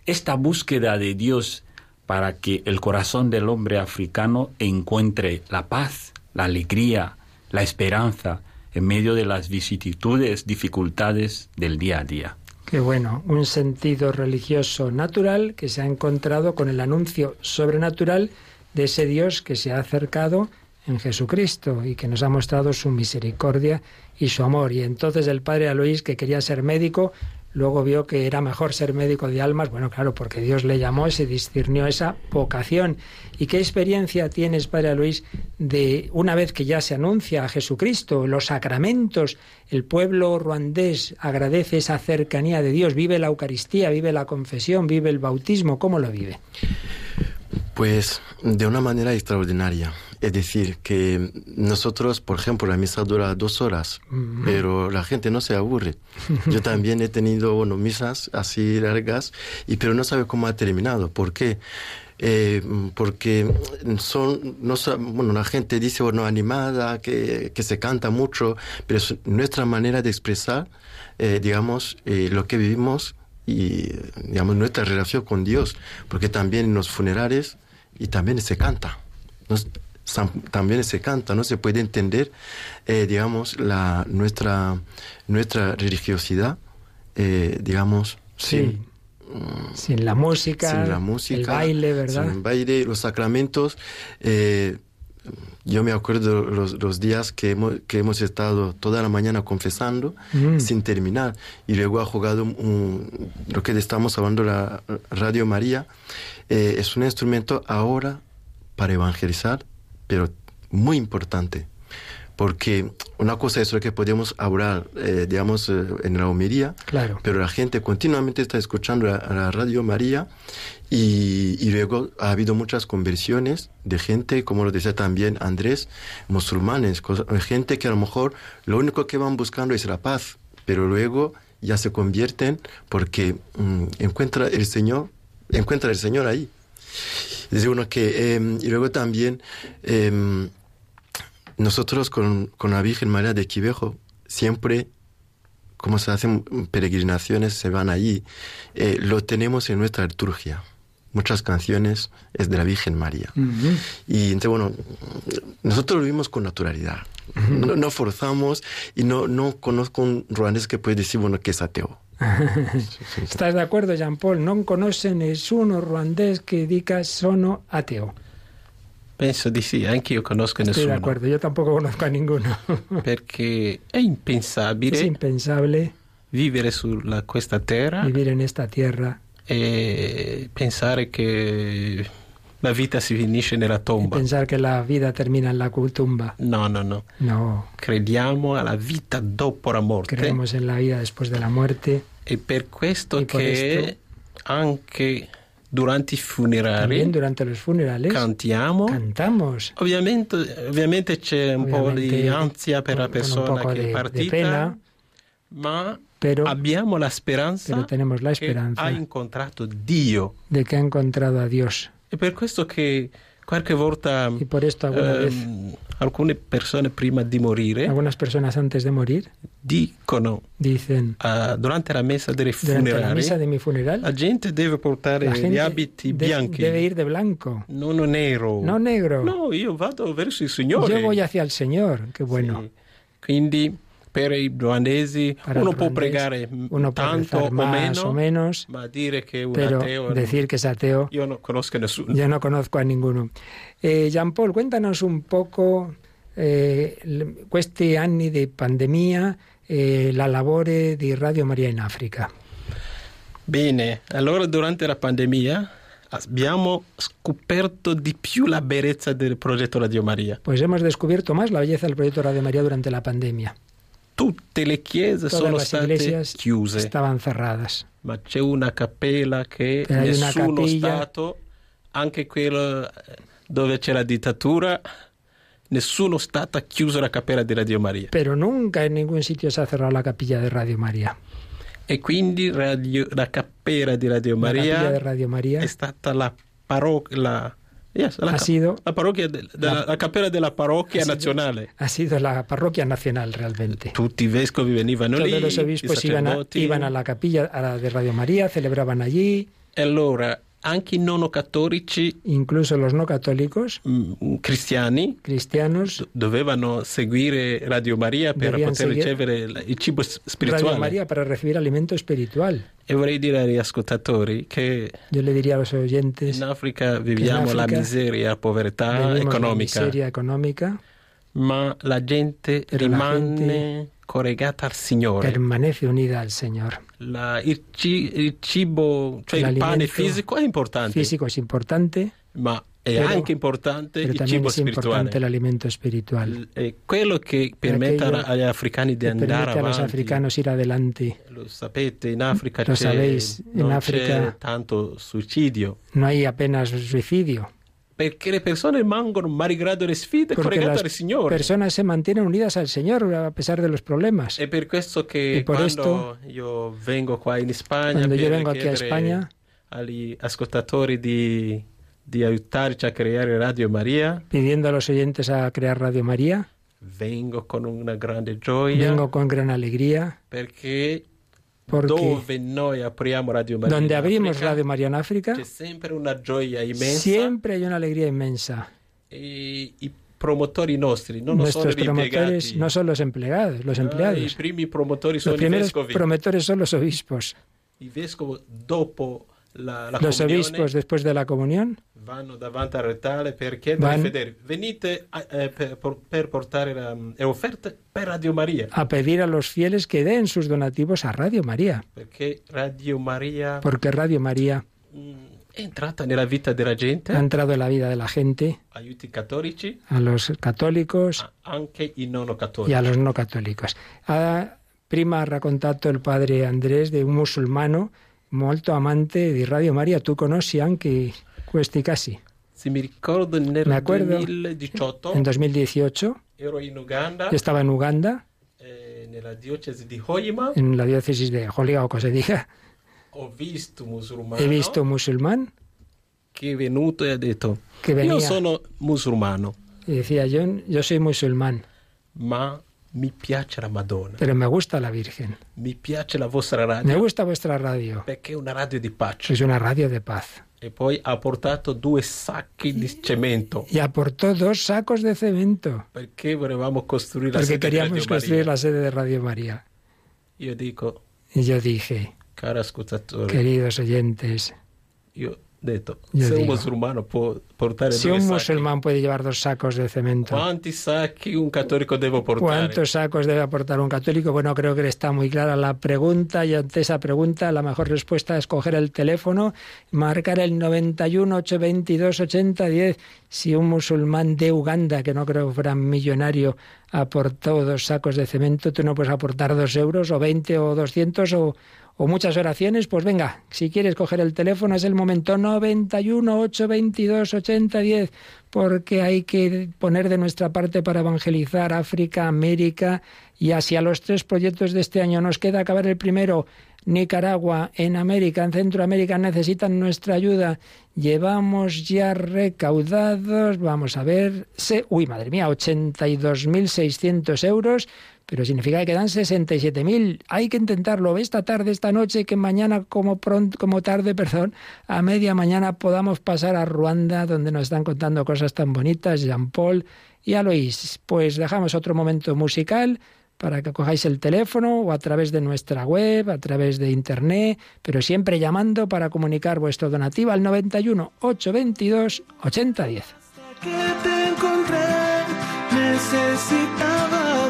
esta búsqueda de Dios para que el corazón del hombre africano encuentre la paz, la alegría, la esperanza en medio de las vicisitudes, dificultades del día a día. Qué bueno, un sentido religioso natural que se ha encontrado con el anuncio sobrenatural de ese Dios que se ha acercado en Jesucristo y que nos ha mostrado su misericordia y su amor. Y entonces el padre Aloís, que quería ser médico, luego vio que era mejor ser médico de almas, bueno, claro, porque Dios le llamó y se discernió esa vocación. ¿Y qué experiencia tienes, Padre Luis, de una vez que ya se anuncia a Jesucristo, los sacramentos, el pueblo ruandés agradece esa cercanía de Dios, vive la Eucaristía, vive la confesión, vive el bautismo, ¿cómo lo vive? Pues de una manera extraordinaria. Es decir, que nosotros, por ejemplo, la misa dura dos horas, pero la gente no se aburre. Yo también he tenido bueno, misas así largas, y pero no sabe cómo ha terminado. ¿Por qué? Eh, porque son, no, bueno, la gente dice, bueno, animada, que, que se canta mucho, pero es nuestra manera de expresar, eh, digamos, eh, lo que vivimos y, digamos, nuestra relación con Dios, porque también en los funerales y también se canta. Nos- también se canta, no se puede entender, eh, digamos, la, nuestra, nuestra religiosidad, eh, digamos, Sí. Sin la música, sin la música, el baile, ¿verdad? sin el baile, los sacramentos. eh, yo me acuerdo los, los días que hemos, que hemos estado toda la mañana confesando Mm. sin terminar y luego ha jugado un- lo que estamos hablando la Radio María es un instrumento ahora para evangelizar pero muy importante porque una cosa es lo que podemos hablar, eh, digamos, eh, en la Claro. pero la gente continuamente está escuchando la, la Radio María y, y luego ha habido muchas conversiones de gente, como lo decía también Andrés, musulmanes, cosa- gente que a lo mejor lo único que van buscando es la paz, pero luego ya se convierten porque mm, encuentra el Señor, encuentra el Señor ahí. Dice uno que, eh, y luego también, em, nosotros con, con la Virgen María de Quivejo siempre, como se hacen peregrinaciones, se van allí, eh, lo tenemos en nuestra liturgia. Muchas canciones es de la Virgen María. Y entonces, bueno, nosotros lo vivimos con naturalidad. no, no forzamos y no, no conozco un ruandés que puede decir, bueno, que es ateo. ¿Estás de acuerdo, Jean Paul? Non conosce nessuno ruandés che dica sono ateo. Penso di sì, anche io conosco Estoy de nessuno. acuerdo, yo tampoco conozco a ninguno. Perché è impensabile Es impensable vivere su questa terra vivir en esta tierra e pensare che la vita si finisce nella tomba. pensar que la vida termina en la tumba. No, no, no. No, Crediamo alla vita dopo la morte creemos en la vida después de la muerte. e per questo E che questo- anche durante i funerali durante funerales cantiamo. cantamos. Ovviamente, ovviamente c'è un po' di Ovviamente ansia per la persona che de- è partita, pena, ma pero, abbiamo la speranza la che esperanza ha incontrato Dio. de que ha encontrado a Dios. E per questo che qualche volta ehm, alcune persone prima di morire algunas personas antes de morir dicono dicen ah, durante la messa delle funerali de funeral la gente deve portare gli abiti de- bianchi, debe ir de blanco, non nero. no negro. No, io vado verso il Signore. Yo voy hacia el Señor, qué bueno. Sì. Quindi per i ruandesi Para uno può pregare uno puede tanto o meno, o menos, ma dire che un pero ateo decir que es ateo, io non conosco nessuno. yo no conozco a ninguno. Eh, Jean Paul, cuéntanos un poco eh, questi anni di pandemia e la lavoro di Radio Maria in Africa. Bene, allora durante la pandemia abbiamo scoperto di più la bellezza del progetto Radio Maria. Pues hemos descubierto más la belleza del proyecto Radio María durante la pandemia. Tutte le chiese Todas sono state chiuse, estaban cerradas. ma c'è una cappella che Però una nessuno capilla- Stato, anche quello dove c'è la dittatura, nessuno Stato ha chiuso la cappella di Radio Maria. Pero nunca en ningún sitio se ha cerrado la capilla de Radio María. E quindi radio- la cappella di Radio Maria Radio María è stata la parrocchia, yes, la, ha sido, la parrocchia de- della- la della parrocchia ha sido- nazionale. ha sido la parroquia nacional realmente. Tutti vescovi venivano Todos lì, los obispos iban a, iban a la capilla a la de Radio María, celebraban allí, E allora anche i non cattolici incluso los no católicos, mm, cristiani cristianos, do- dovevano seguire Radio Maria per poter ricevere il cibo s- Radio spirituale. María para recibir alimento espiritual. E vorrei dire agli ascoltatori che oyentes in Africa viviamo la Africa miseria, la povertà vivimos la economica, miseria económica, ma la gente rimane collegata al Signore. permanece unida al Señor. La- il, il cibo, cioè il pane L'alimento fisico è importante, Físico es importante, ma è Pero- anche importante il cibo es importante el spirituale. alimento espiritual. È quello che permette agli africani di que andare avanti. africanos ir adelante. Lo sapete, in Africa Lo sabéis, in Africa- tanto suicidio. No hay apenas suicidio, Perché le persone rimangono malgrado le sfide porque collegate las al Signore. personas se mantienen unidas al Señor a pesar de los problemas. È per questo che E por esto, io vengo qua in Spagna Cuando yo vengo aquí a España, agli ascoltatori di, di aiutarci a creare Radio Maria, pidiendo a los oyentes a crear Radio María, vengo con una grande gioia vengo con gran alegría, perché porque noi apriamo Radio donde abrimos Africa, Radio María en África, una gioia siempre hay una alegría inmensa. e promotori nostri non sono Nuestros promotores impiegati no son los empleados, los Ah, empleados. primi promotori sono Los primeros promotores son los obispos. i vescovi dopo la, la Los comunione obispos, después de la comunión, vanno davanti al retale per chiedere ai Van- fedeli. Venite eh, per, per portare la- le offerte per Radio Maria. A pedir a los fieles que den sus donativos a Radio María, perché Radio Maria porque Radio María è entrata nella vita della gente. ha entrado en la vida de la gente, aiuti cattolici. a los católicos anche i non y cattolici a los no católicos. Ha, prima ha raccontato il padre Andrés de un musulmano molto amante di Radio Maria. Tu conosci anche questi casi. se mi ricordo nel Me acuerdo 2018 En 2018 ero in Uganda yo estaba en Uganda, eh, Hoima en la diócesis de Holga o diga. ho visto musulmano He visto un musulmán è venuto e ha detto que venía sono musulmano y decía, yo, yo soy musulmán, ma mi piace la Madonna pero me gusta la Virgen. mi piace la vostra radio Me gusta vuestra radio. una radio. Es una radio de paz. E poi ha portato due sacchi di cemento Y aportó dos sacos de cemento perché volevamo costruire la porque sede queríamos Maria. la sede de Radio María. Io dico, Y yo dije, caro ascoltatore, queridos oyentes, un portare si un musulmán puede llevar dos sacos de cemento, quanti sacchi un cattolico deve portare? ¿cuántos sacos debe aportar un católico? Bueno, creo que está muy clara la pregunta y ante esa pregunta la mejor respuesta es coger el teléfono, marcar el 91 822 8010. Si un musulmán de Uganda, que no creo que fuera millonario, aportó dos sacos de cemento, tú no puedes aportar dos euros o 20 o 200 o, o muchas oraciones, pues venga, si quieres coger el teléfono es el momento 91 822 8010 porque hay que poner de nuestra parte para evangelizar África, América y hacia los tres proyectos de este año. Nos queda acabar el primero. Nicaragua, en América, en Centroamérica necesitan nuestra ayuda. Llevamos ya recaudados, vamos a ver, se, uy, madre mía, 82.600 euros, pero significa que quedan 67.000. Hay que intentarlo esta tarde, esta noche, que mañana como pronto, como tarde, perdón, a media mañana podamos pasar a Ruanda, donde nos están contando cosas tan bonitas, Jean Paul y Alois. Pues dejamos otro momento musical para que cojáis el teléfono o a través de nuestra web, a través de internet, pero siempre llamando para comunicar vuestro donativo al 91 822 8010. que te encontré, necesitaba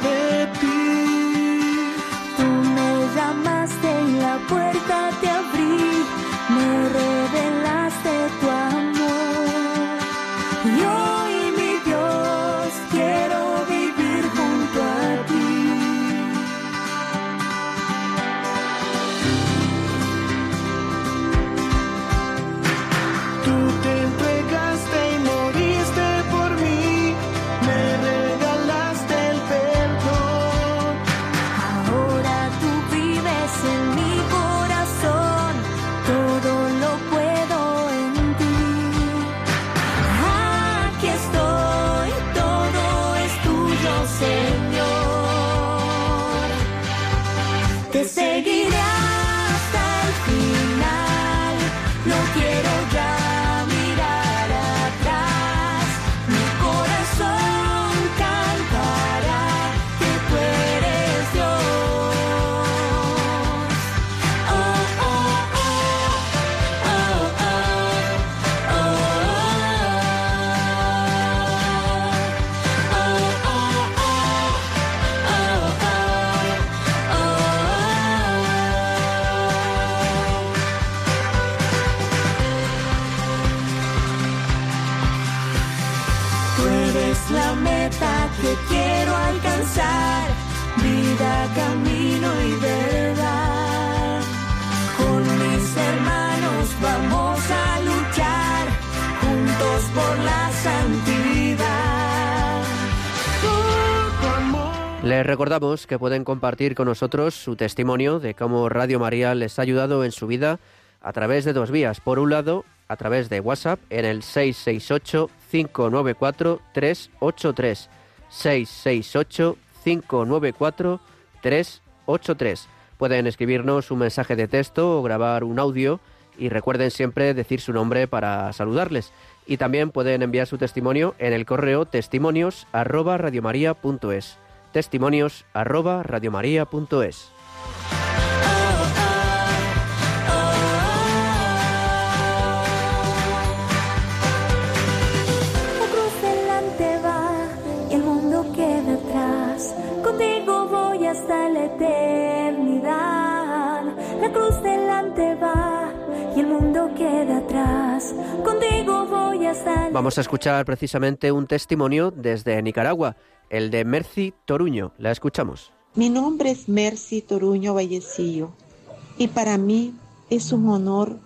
Recordamos que pueden compartir con nosotros su testimonio de cómo Radio María les ha ayudado en su vida a través de dos vías. Por un lado, a través de WhatsApp en el 668-594-383. 668-594-383. Pueden escribirnos un mensaje de texto o grabar un audio y recuerden siempre decir su nombre para saludarles. Y también pueden enviar su testimonio en el correo testimonios. Testimonios arroba radiomaria.es. La cruz delante va y el mundo queda atrás. Contigo voy hasta la eternidad. La cruz delante va y el mundo queda atrás. Contigo voy hasta la Vamos a escuchar precisamente un testimonio desde Nicaragua, el de Mercy Toruño. La escuchamos. Mi nombre es Mercy Toruño Vallecillo y para mí es un honor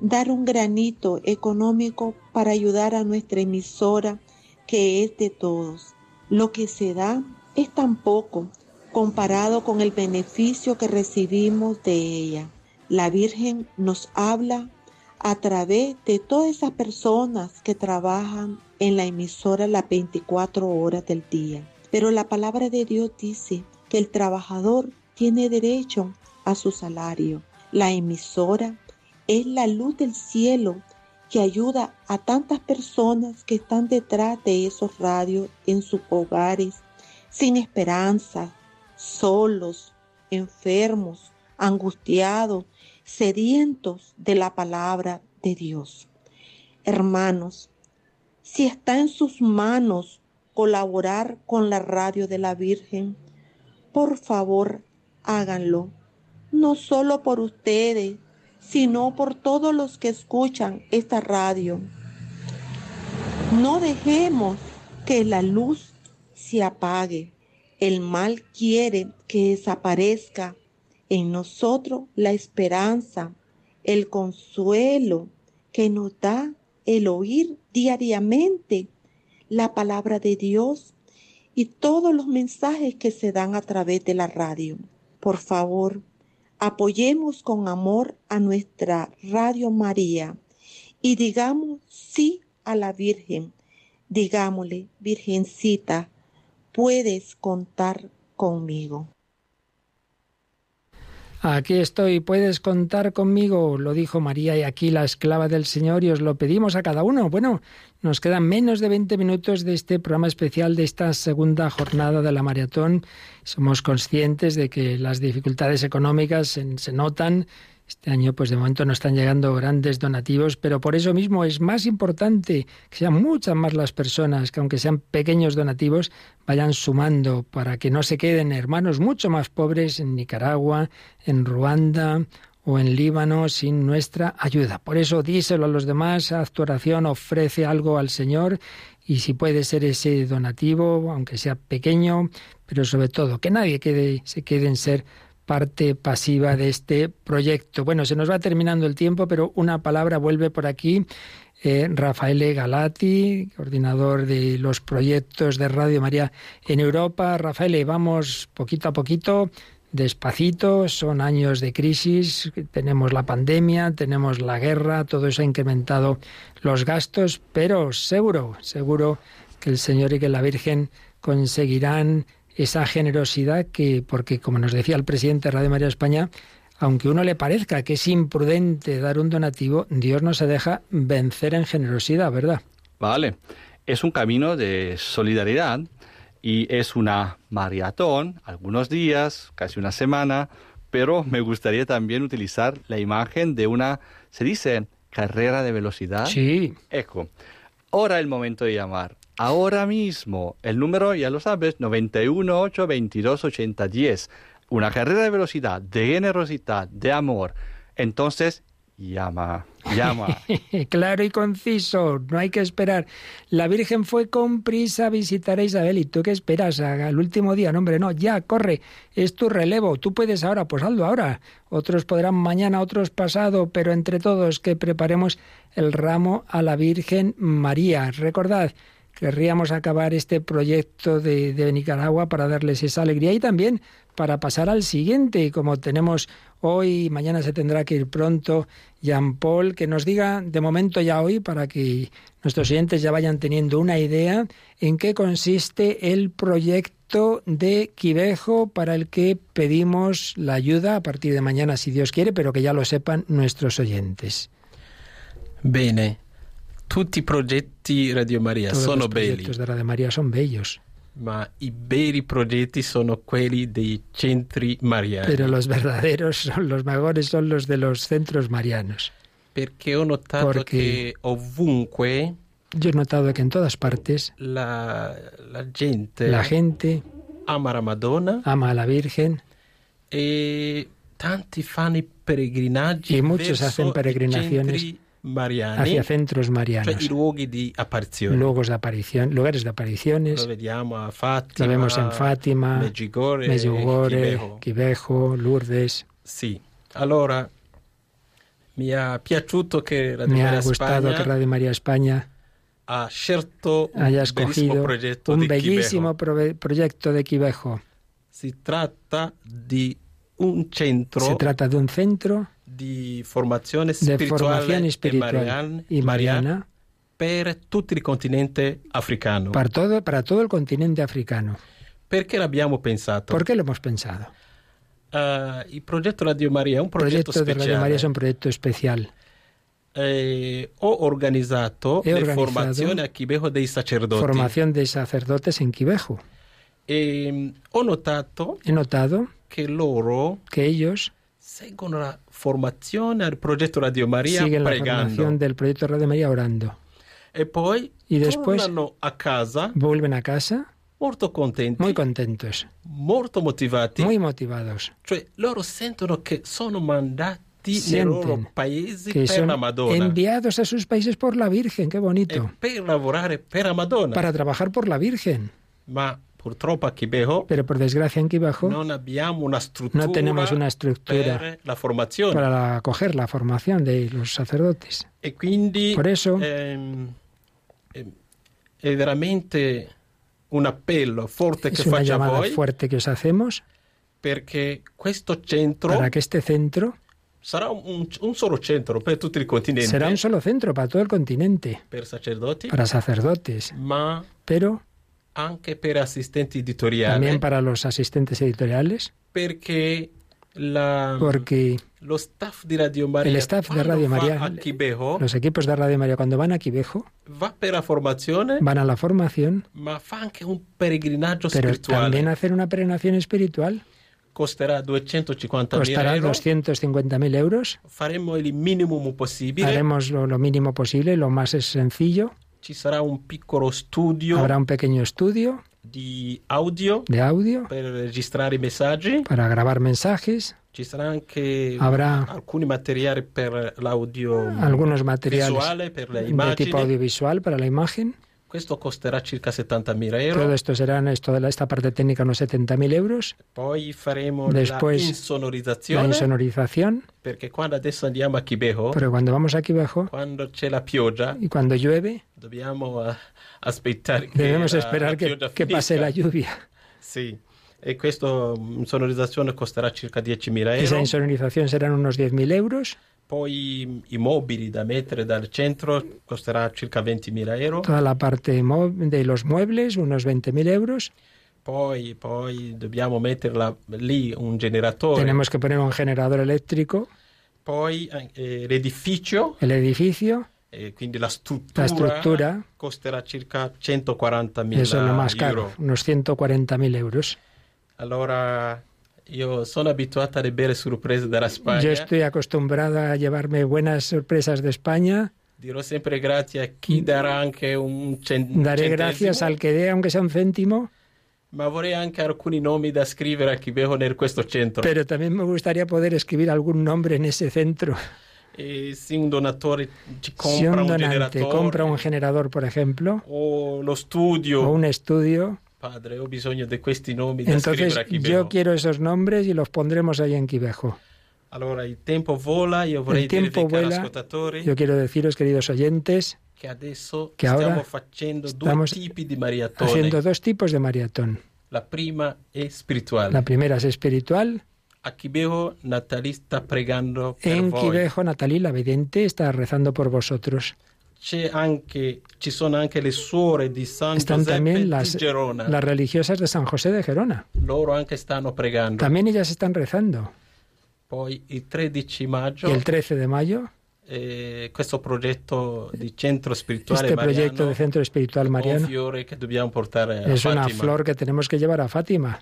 dar un granito económico para ayudar a nuestra emisora que es de todos. Lo que se da es tan poco comparado con el beneficio que recibimos de ella. La Virgen nos habla a través de todas esas personas que trabajan en la emisora las 24 horas del día. Pero la palabra de Dios dice que el trabajador tiene derecho a su salario. La emisora es la luz del cielo que ayuda a tantas personas que están detrás de esos radios en sus hogares, sin esperanza, solos, enfermos, angustiados, sedientos de la palabra de Dios. Hermanos, si está en sus manos colaborar con la radio de la Virgen, por favor háganlo, no solo por ustedes, sino por todos los que escuchan esta radio. No dejemos que la luz se apague. El mal quiere que desaparezca en nosotros la esperanza, el consuelo que nos da el oír diariamente la palabra de Dios y todos los mensajes que se dan a través de la radio. Por favor, apoyemos con amor a nuestra Radio María y digamos sí a la Virgen. Digámosle, Virgencita, puedes contar conmigo. Aquí estoy, puedes contar conmigo, lo dijo María y aquí la esclava del Señor y os lo pedimos a cada uno. Bueno, nos quedan menos de 20 minutos de este programa especial de esta segunda jornada de la maratón. Somos conscientes de que las dificultades económicas se, se notan. Este año, pues de momento no están llegando grandes donativos, pero por eso mismo es más importante que sean muchas más las personas, que aunque sean pequeños donativos, vayan sumando para que no se queden hermanos mucho más pobres en Nicaragua, en Ruanda o en Líbano sin nuestra ayuda. Por eso díselo a los demás, haz tu oración, ofrece algo al Señor y si puede ser ese donativo, aunque sea pequeño, pero sobre todo que nadie quede, se quede en ser parte pasiva de este proyecto. Bueno, se nos va terminando el tiempo, pero una palabra vuelve por aquí. Eh, Rafael Galati, coordinador de los proyectos de Radio María en Europa. Rafael, vamos poquito a poquito, despacito, son años de crisis, tenemos la pandemia, tenemos la guerra, todo eso ha incrementado los gastos, pero seguro, seguro que el Señor y que la Virgen conseguirán esa generosidad que, porque como nos decía el presidente de Radio María España, aunque uno le parezca que es imprudente dar un donativo, Dios no se deja vencer en generosidad, ¿verdad? Vale, es un camino de solidaridad y es una maratón, algunos días, casi una semana, pero me gustaría también utilizar la imagen de una, se dice, carrera de velocidad. Sí. Eco. Ahora el momento de llamar. Ahora mismo. El número, ya lo sabes, 918 22 80 10. Una carrera de velocidad, de generosidad, de amor. Entonces, llama, llama. claro y conciso, no hay que esperar. La Virgen fue con prisa a visitar a Isabel. ¿Y tú qué esperas al último día? No, hombre, no, ya, corre, es tu relevo. Tú puedes ahora, pues hazlo ahora. Otros podrán mañana, otros pasado, pero entre todos que preparemos el ramo a la Virgen María. Recordad, querríamos acabar este proyecto de, de Nicaragua para darles esa alegría y también para pasar al siguiente. Como tenemos hoy, mañana se tendrá que ir pronto, Jean Paul, que nos diga de momento ya hoy, para que nuestros oyentes ya vayan teniendo una idea en qué consiste el proyecto de Quivejo para el que pedimos la ayuda a partir de mañana, si Dios quiere, pero que ya lo sepan nuestros oyentes. Bene, tutti i progetti Radio Maria Todos sono los belli, proyectos de Radio María son bellos, ma i veri progetti sono quelli dei centri mariani. pero los verdaderos son los mejores, son los de los centros marianos. Perché ho notato Porque- che ovunque Yo he notado que en todas partes la, la gente la gente ama la Madonna ama a la Virgen e tanti y muchos hacen peregrinaciones mariani, hacia centros marianos, luoghi di apparizione. luogos de aparición, lugares de apariciones. Lo vediamo a Fatima, Lo vemos en Fátima, Medjugorje, Medjugorje, Quivejo. Lourdes. Sì, allora mi ha piaciuto che Radio Me ha gustado Spagna que Radio María España ha scelto haya escogido un bellísimo Quivejo. proyecto de Quivejo. Si tratta di un centro Se trata de un centro di formazione de spirituale formación e espiritual marian- y mariana per tutto il continente africano. para todo, para todo el continente africano. Perché l'abbiamo pensato? ¿Por qué lo hemos pensado? Eh, il progetto Radio Maria è un progetto proyecto de Radio speciale. María es un proyecto especial. Eh, ho organizzato He le formazioni a Quivejo dei sacerdoti. Formación de sacerdotes en Quivejo. E mm, ho notato He notado che loro que ellos seguono la formazione al progetto Radio Maria siguen la pregando formación del proyecto Radio María orando. e poi Y después a casa vuelven a casa molto contenti, muy contentos, molto motivati. muy motivados. Cioè loro sentono che sono mandati Sienten que per son enviados a sus países por la Virgen, qué e bonito, per lavorare per la Madonna. para trabajar por la Virgen. Ma purtroppo a Quivejo Pero por desgracia en una struttura no tenemos una estructura la formazione. para acoger la formación de los sacerdotes. E quindi Por eso- ehm, è veramente un appello forte Es una faccio a llamada voi fuerte que os hacemos perché questo centro para que este centro sarà un, un solo centro per tutto il continente será un solo centro para todo el continente, per sacerdoti, para sacerdotes, ma pero anche per assistenti editoriali también para los asistentes editoriales, perché la- porque lo staff di Radio Maria el staff de Radio María, a Quivejo los equipos de Radio María cuando van a Quivejo, va per la formazione van a la formación, ma fa anche un pellegrinaggio pero spirituale. también hacer una peregrinación espiritual. Costerà 250 costará euro 250.000 euros. faremo il minimo possibile. Haremos lo, lo mínimo posible, lo más es sencillo. Ci sarà un piccolo studio Habrá un pequeño estudio di audio de audio per registrare messaggi. para grabar mensajes, ci sarà anche Habrá- alcuni materiali per l'audio algunos materiales visuale per le de tipo audiovisual para la imagen. Questo costerà circa 70.000 euro Todo esto será, esto de la- esta parte técnica, unos 70.000 euros. poi faremo Después, la La insonorizzazione insonorización, perché quando adesso andiamo a Quibejo pero cuando vamos a Quivejo quando c'è la pioggia y cuando llueve, dobbiamo eh, aspettare debemos la- esperar la que, que pase la lluvia. Sì, e questa insonorizzazione costerà circa 10.000 Esa euro. insonorización serán unos 10.000 euros. Poi i mobili da mettere dal centro costerà circa 20.000 euro. Toda la parte de los muebles, unos 20.000 euros. Poi, poi dobbiamo metterla lì un generatore. Tenemos que poner un generador eléctrico, Poi eh, l'edificio, el edificio, eh, quindi la struttura, la struttura, costerà circa 140.000 eso es lo más euro. caro, unos 140.000 euros. Allora, io sono abituata a bere sorprese dalla Spagna. Yo estoy acostumbrada a llevarme buenas sorpresas de España. Dirò sempre grazie a chi darà anche un cen- Daré gracias al que dé, aunque sea un céntimo, ma vorrei anche alcuni nomi da scrivere a chi bevo nel questo centro. pero también me gustaría poder escribir algún nombre en ese centro. E se un donatore ci Si compra un un, donante generatore compra un generador, por ejemplo, o lo studio, o un estudio, padre, ho bisogno di questi nomi da entonces scrivere a chi yo quiero esos nombres y los pondremos ahí en Quivejo. Allora, il tempo vola, io vorrei El tiempo dire ascoltatori Yo quiero deciros, queridos oyentes, che adesso che ahora stiamo facendo estamos due tipi di maratone. haciendo dos tipos de maratón. La prima è spirituale. La primera es espiritual. Pregando En voi. Quivejo, Natalí, la vidente, está rezando por vosotros. C'è anche, ci sono anche le suore di San Están también las, Gerona. las religiosas de San José de Gerona. Loro anche stanno pregando. También ellas están rezando. Poi il 13 maggio Y el 13 de mayo, eh, questo progetto di centro spirituale este mariano proyecto de Centro Espiritual Mariano es una flor que tenemos que llevar a Fátima.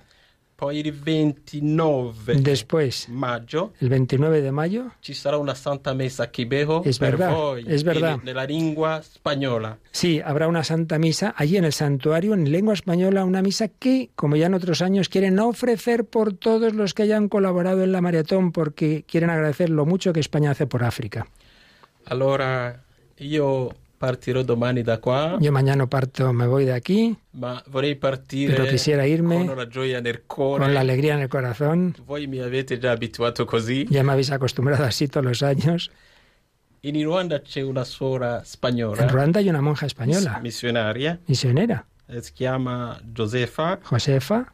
Poi il 29 Después, maggio el 29 de mayo, ci sarà una santa messa a Quibejo Es per verdad, voi es verdad. in- nella lingua spagnola. sí, habrá una santa misa allí en el santuario, en lengua española, una misa que, como ya en otros años, quieren ofrecer por todos los que hayan colaborado en la maratón, porque quieren agradecer lo mucho que España hace por África. Allora io partirò domani da qua, Yo mañana parto, me voy de aquí, ma vorrei partire pero quisiera irme con la gioia nel cuore. con la alegría en el corazón. Voi mi avete già abituato così. Ya me habéis acostumbrado así todos los años. In Ruanda c'è una suora spagnola, En Ruanda hay una monja española, missionaria, misionera, si chiama Josefa, Josefa.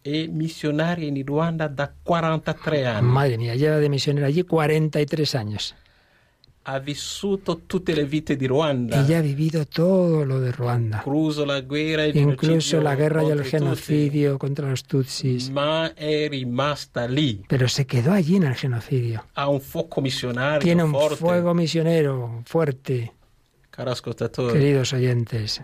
è missionaria in Ruanda da 43 anni. Madre mía, lleva de misionera allí 43 años. Ha vissuto tutte le vite di Ruanda, Ella ha vivido todo lo de Ruanda, incluso la guerra e il incluso la guerra y el i Tutsi, genocidio contra los tutsis. ma è rimasta lì. Pero se quedó allí en el genocidio. Ha un fuoco Tiene un fuego misionero fuerte, queridos oyentes.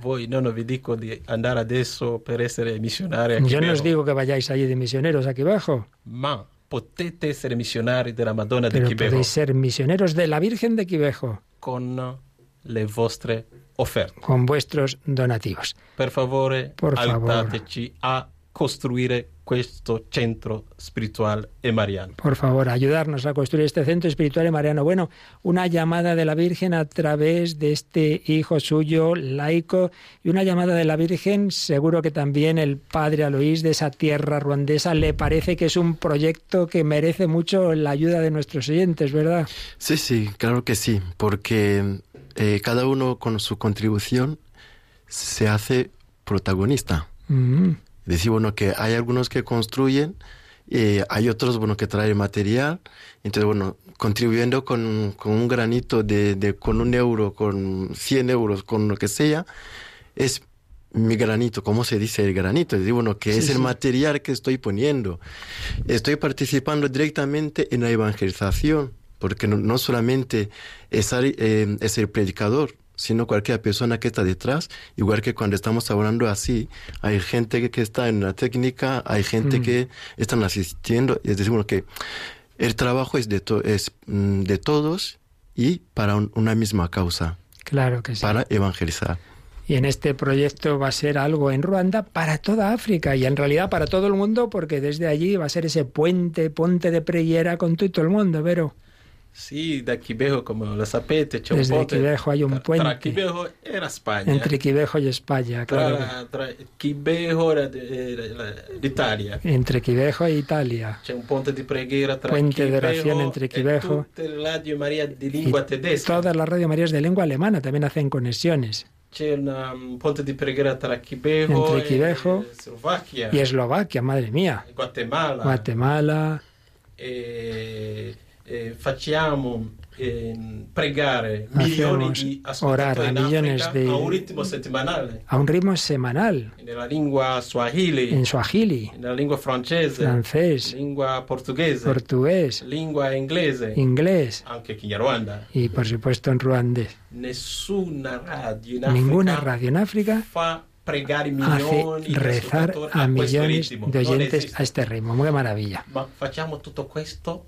adesso per essere missionari Yo no os digo que vayáis allí de misioneros aquí abajo, ma potete essere missionari della Madonna di pero Quibejo podéis ser misioneros de la Virgen de Quivejo con le vostre offerte. con vuestros donativos. Per favore, Por favor. aiutateci a costruire questo centro spirituale e mariano. Por favor, ayudarnos a construir este centro espiritual y mariano. Bueno, una llamada de la Virgen a través de este hijo suyo, laico, y una llamada de la Virgen, seguro que también el padre Aloís de esa tierra ruandesa le parece que es un proyecto que merece mucho la ayuda de nuestros oyentes, ¿verdad? Sí, sí, claro que sí, porque eh, cada uno con su contribución se hace protagonista. Mm, Decir, bueno, que hay algunos que construyen, eh, hay otros, bueno, que traen material. Entonces, bueno, contribuyendo con, con un granito de, de- con un euro, con 100 euros, con lo que sea, es mi granito, ¿cómo se dice el granito? Decir, bueno, que Sí, es el sí. material que estoy poniendo. Estoy participando directamente en la evangelización, porque no, no solamente es, eh, es el predicador, sino cualquier persona que está detrás, igual que cuando estamos hablando así, hay gente que, está en la técnica, hay gente Mm. que están asistiendo, es decir, bueno, que el trabajo es de, to- es, mm, de todos y para un- una misma causa, claro que sí. para evangelizar. Y en este proyecto va a ser algo en Ruanda para toda África y en realidad para todo el mundo, porque desde allí va a ser ese puente, ponte de preguiera con todo el mundo, Vero. Sì, da Quibejo, come lo sapete, c'è un Desde Quivejo hay un tra puente Quibejo e la Spagna. entre Quivejo y España, tra, claro. tra Quibejo e e la- l'Italia. Entre Quivejo e Italia. C'è un ponte di preghiera tra Puente de Quibejo oración entre e Quibejo. tutte le Radio Maria di Y lingua tedesca. todas las Radio Marías de lengua alemana también hacen conexiones. C'è un ponte di preghiera tra Quibejo Entre Quivejo e Slovacchia, Y Eslovaquia, madre mía. Guatemala. Guatemala. E, e facciamo eh, pregare Hacemos di orar a millones de- a un ritmo settimanale. a un ritmo semanal. Nella lingua swahili, en Swahili, nella lingua francese, francés, lingua portoghese, portugués, lingua inglese, inglés. Y por supuesto en ruandés. Nessuna radio in Ninguna Africa radio en África fa pregare hace rezar a questo millones ritmo. de oyentes a este ritmo. ¡Qué maravilla!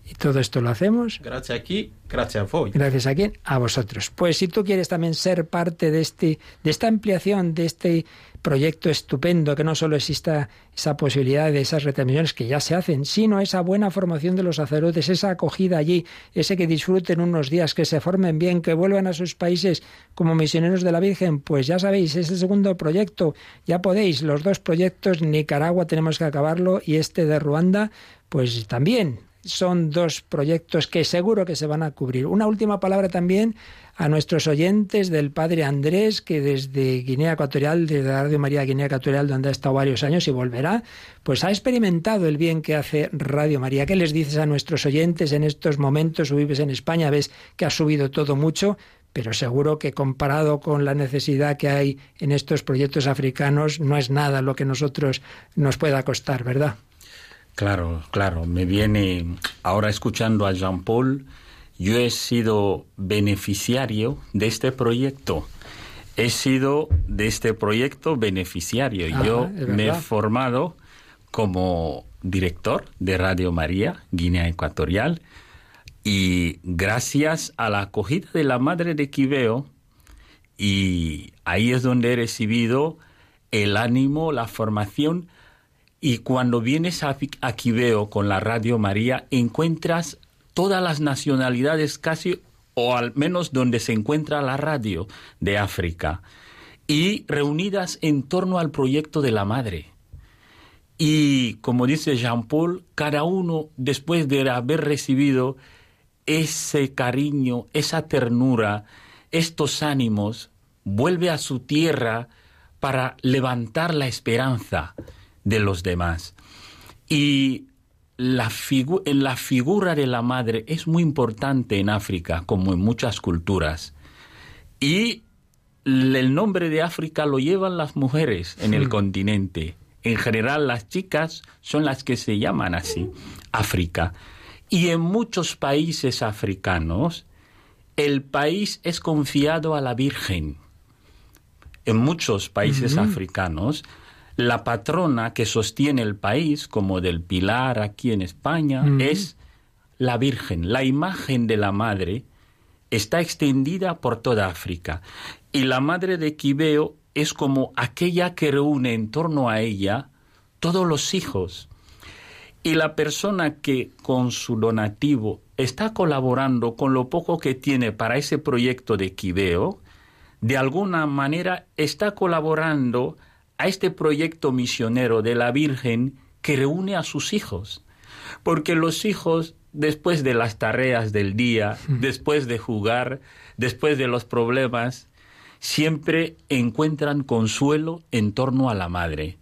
Y todo esto lo hacemos grazie a chi? Grazie a. Gracias a quién? A vosotros. Pues si tú quieres también ser parte de este, de esta ampliación, de este proyecto estupendo, que no solo exista esa posibilidad de esas retransmisiones que ya se hacen, sino esa buena formación de los sacerdotes, esa acogida allí, ese que disfruten unos días, que se formen bien, que vuelvan a sus países como misioneros de la Virgen, pues ya sabéis, es el segundo proyecto, ya podéis, los dos proyectos, Nicaragua tenemos que acabarlo y este de Ruanda, pues también son dos proyectos que seguro que se van a cubrir. Una última palabra también a nuestros oyentes del padre Andrés, que desde Guinea Ecuatorial, desde Radio María Guinea Ecuatorial, donde ha estado varios años y volverá, pues ha experimentado el bien que hace Radio María. ¿Qué les dices a nuestros oyentes en estos momentos? Vives en España, ves que ha subido todo mucho, pero seguro que comparado con la necesidad que hay en estos proyectos africanos, no es nada lo que nosotros nos pueda costar, ¿verdad? Claro, claro. Me viene ahora escuchando a Jean Paul. Yo he sido beneficiario de este proyecto. He sido de este proyecto beneficiario. Ajá, Yo me he formado como director de Radio María, Guinea Ecuatorial, y gracias a la acogida de la madre de Quibeo, y ahí es donde he recibido el ánimo, la formación, y cuando vienes a, a con la Radio María, encuentras todas las nacionalidades casi, o al menos donde se encuentra la radio de África, y reunidas en torno al proyecto de la madre. Y como dice Jean Paul, cada uno, después de haber recibido ese cariño, esa ternura, estos ánimos, vuelve a su tierra para levantar la esperanza de los demás. Y la figu- la figura de la madre es muy importante en África, como en muchas culturas. Y el nombre de África lo llevan las mujeres en el continente. En general las chicas son las que se llaman así, África. Y en muchos países africanos el país es confiado a la Virgen. En muchos países africanos, la patrona que sostiene el país, como del Pilar aquí en España, es la Virgen. La imagen de la Madre está extendida por toda África. Y la Madre de Quibeo es como aquella que reúne en torno a ella todos los hijos. Y la persona que con su donativo está colaborando con lo poco que tiene para ese proyecto de Quibeo, de alguna manera está colaborando a este proyecto misionero de la Virgen que reúne a sus hijos. Porque los hijos, después de las tareas del día, después de jugar, después de los problemas, siempre encuentran consuelo en torno a la madre.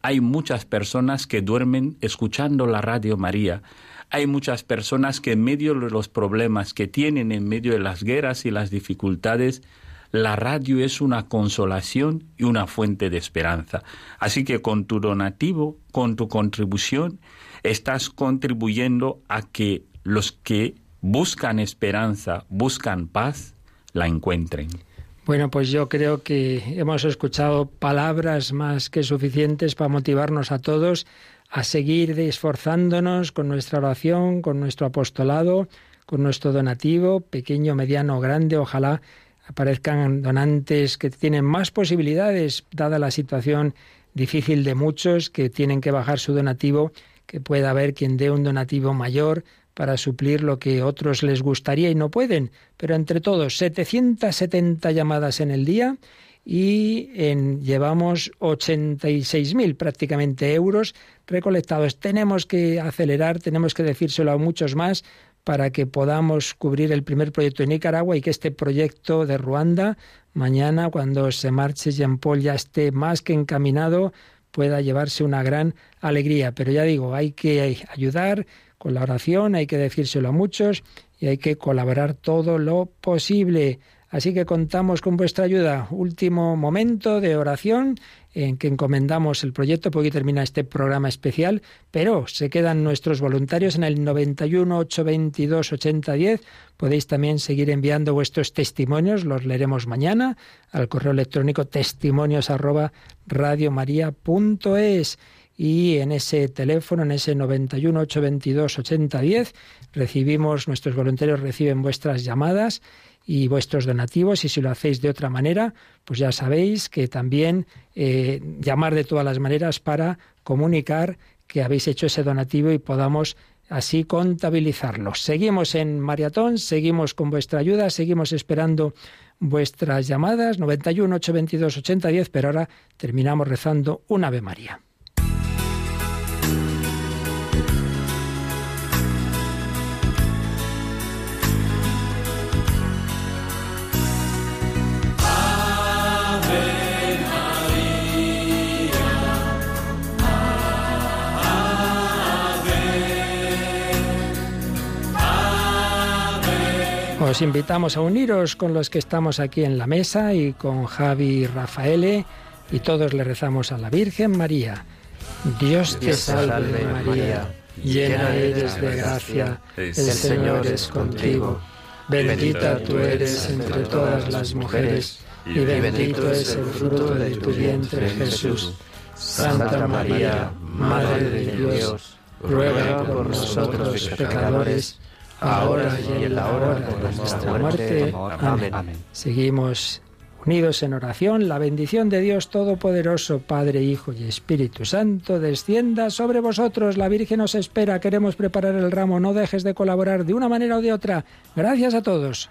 Hay muchas personas que duermen escuchando la radio María. Hay muchas personas que en medio de los problemas que tienen, en medio de las guerras y las dificultades, la radio es una consolación y una fuente de esperanza. Así que con tu donativo, con tu contribución, estás contribuyendo a que los que buscan esperanza, buscan paz, la encuentren. Bueno, pues yo creo que hemos escuchado palabras más que suficientes para motivarnos a todos a seguir esforzándonos con nuestra oración, con nuestro apostolado, con nuestro donativo, pequeño, mediano grande. Ojalá aparezcan donantes que tienen más posibilidades, dada la situación difícil de muchos que tienen que bajar su donativo, que pueda haber quien dé un donativo mayor para suplir lo que otros les gustaría y no pueden. Pero entre todos, 770 llamadas en el día y en, llevamos 86.000 prácticamente euros recolectados. Tenemos que acelerar, tenemos que decírselo a muchos más para que podamos cubrir el primer proyecto de Nicaragua y que este proyecto de Ruanda, mañana, cuando se marche Jean Paul, ya esté más que encaminado, pueda llevarse una gran alegría. Pero ya digo, hay que ayudar con la oración, hay que decírselo a muchos y hay que colaborar todo lo posible. Así que contamos con vuestra ayuda. Último momento de oración en que encomendamos el proyecto, porque termina este programa especial, pero se quedan nuestros voluntarios en el 91 822 8010. Podéis también seguir enviando vuestros testimonios, los leeremos mañana al correo electrónico testimonios y en ese teléfono, en ese 91 822 8010, recibimos, nuestros voluntarios reciben vuestras llamadas y vuestros donativos y si lo hacéis de otra manera, pues ya sabéis que también eh, llamar de todas las maneras para comunicar que habéis hecho ese donativo y podamos así contabilizarlo. Seguimos en maratón, seguimos con vuestra ayuda, seguimos esperando vuestras llamadas 91 822 8010, pero ahora terminamos rezando un Ave María. Os invitamos a uniros con los que estamos aquí en la mesa y con Javi y Rafael y todos le rezamos a la Virgen María. Dios te salve María, llena eres de gracia, el Señor es contigo. Bendita tú eres entre todas las mujeres y bendito es el fruto de tu vientre Jesús. Santa María, Madre de Dios, ruega por nosotros pecadores, ahora y en la hora de nuestra muerte. Amén. Seguimos unidos en oración. La bendición de Dios Todopoderoso, Padre, Hijo y Espíritu Santo, descienda sobre vosotros. La Virgen os espera. Queremos preparar el ramo. No dejes de colaborar de una manera o de otra. Gracias a todos.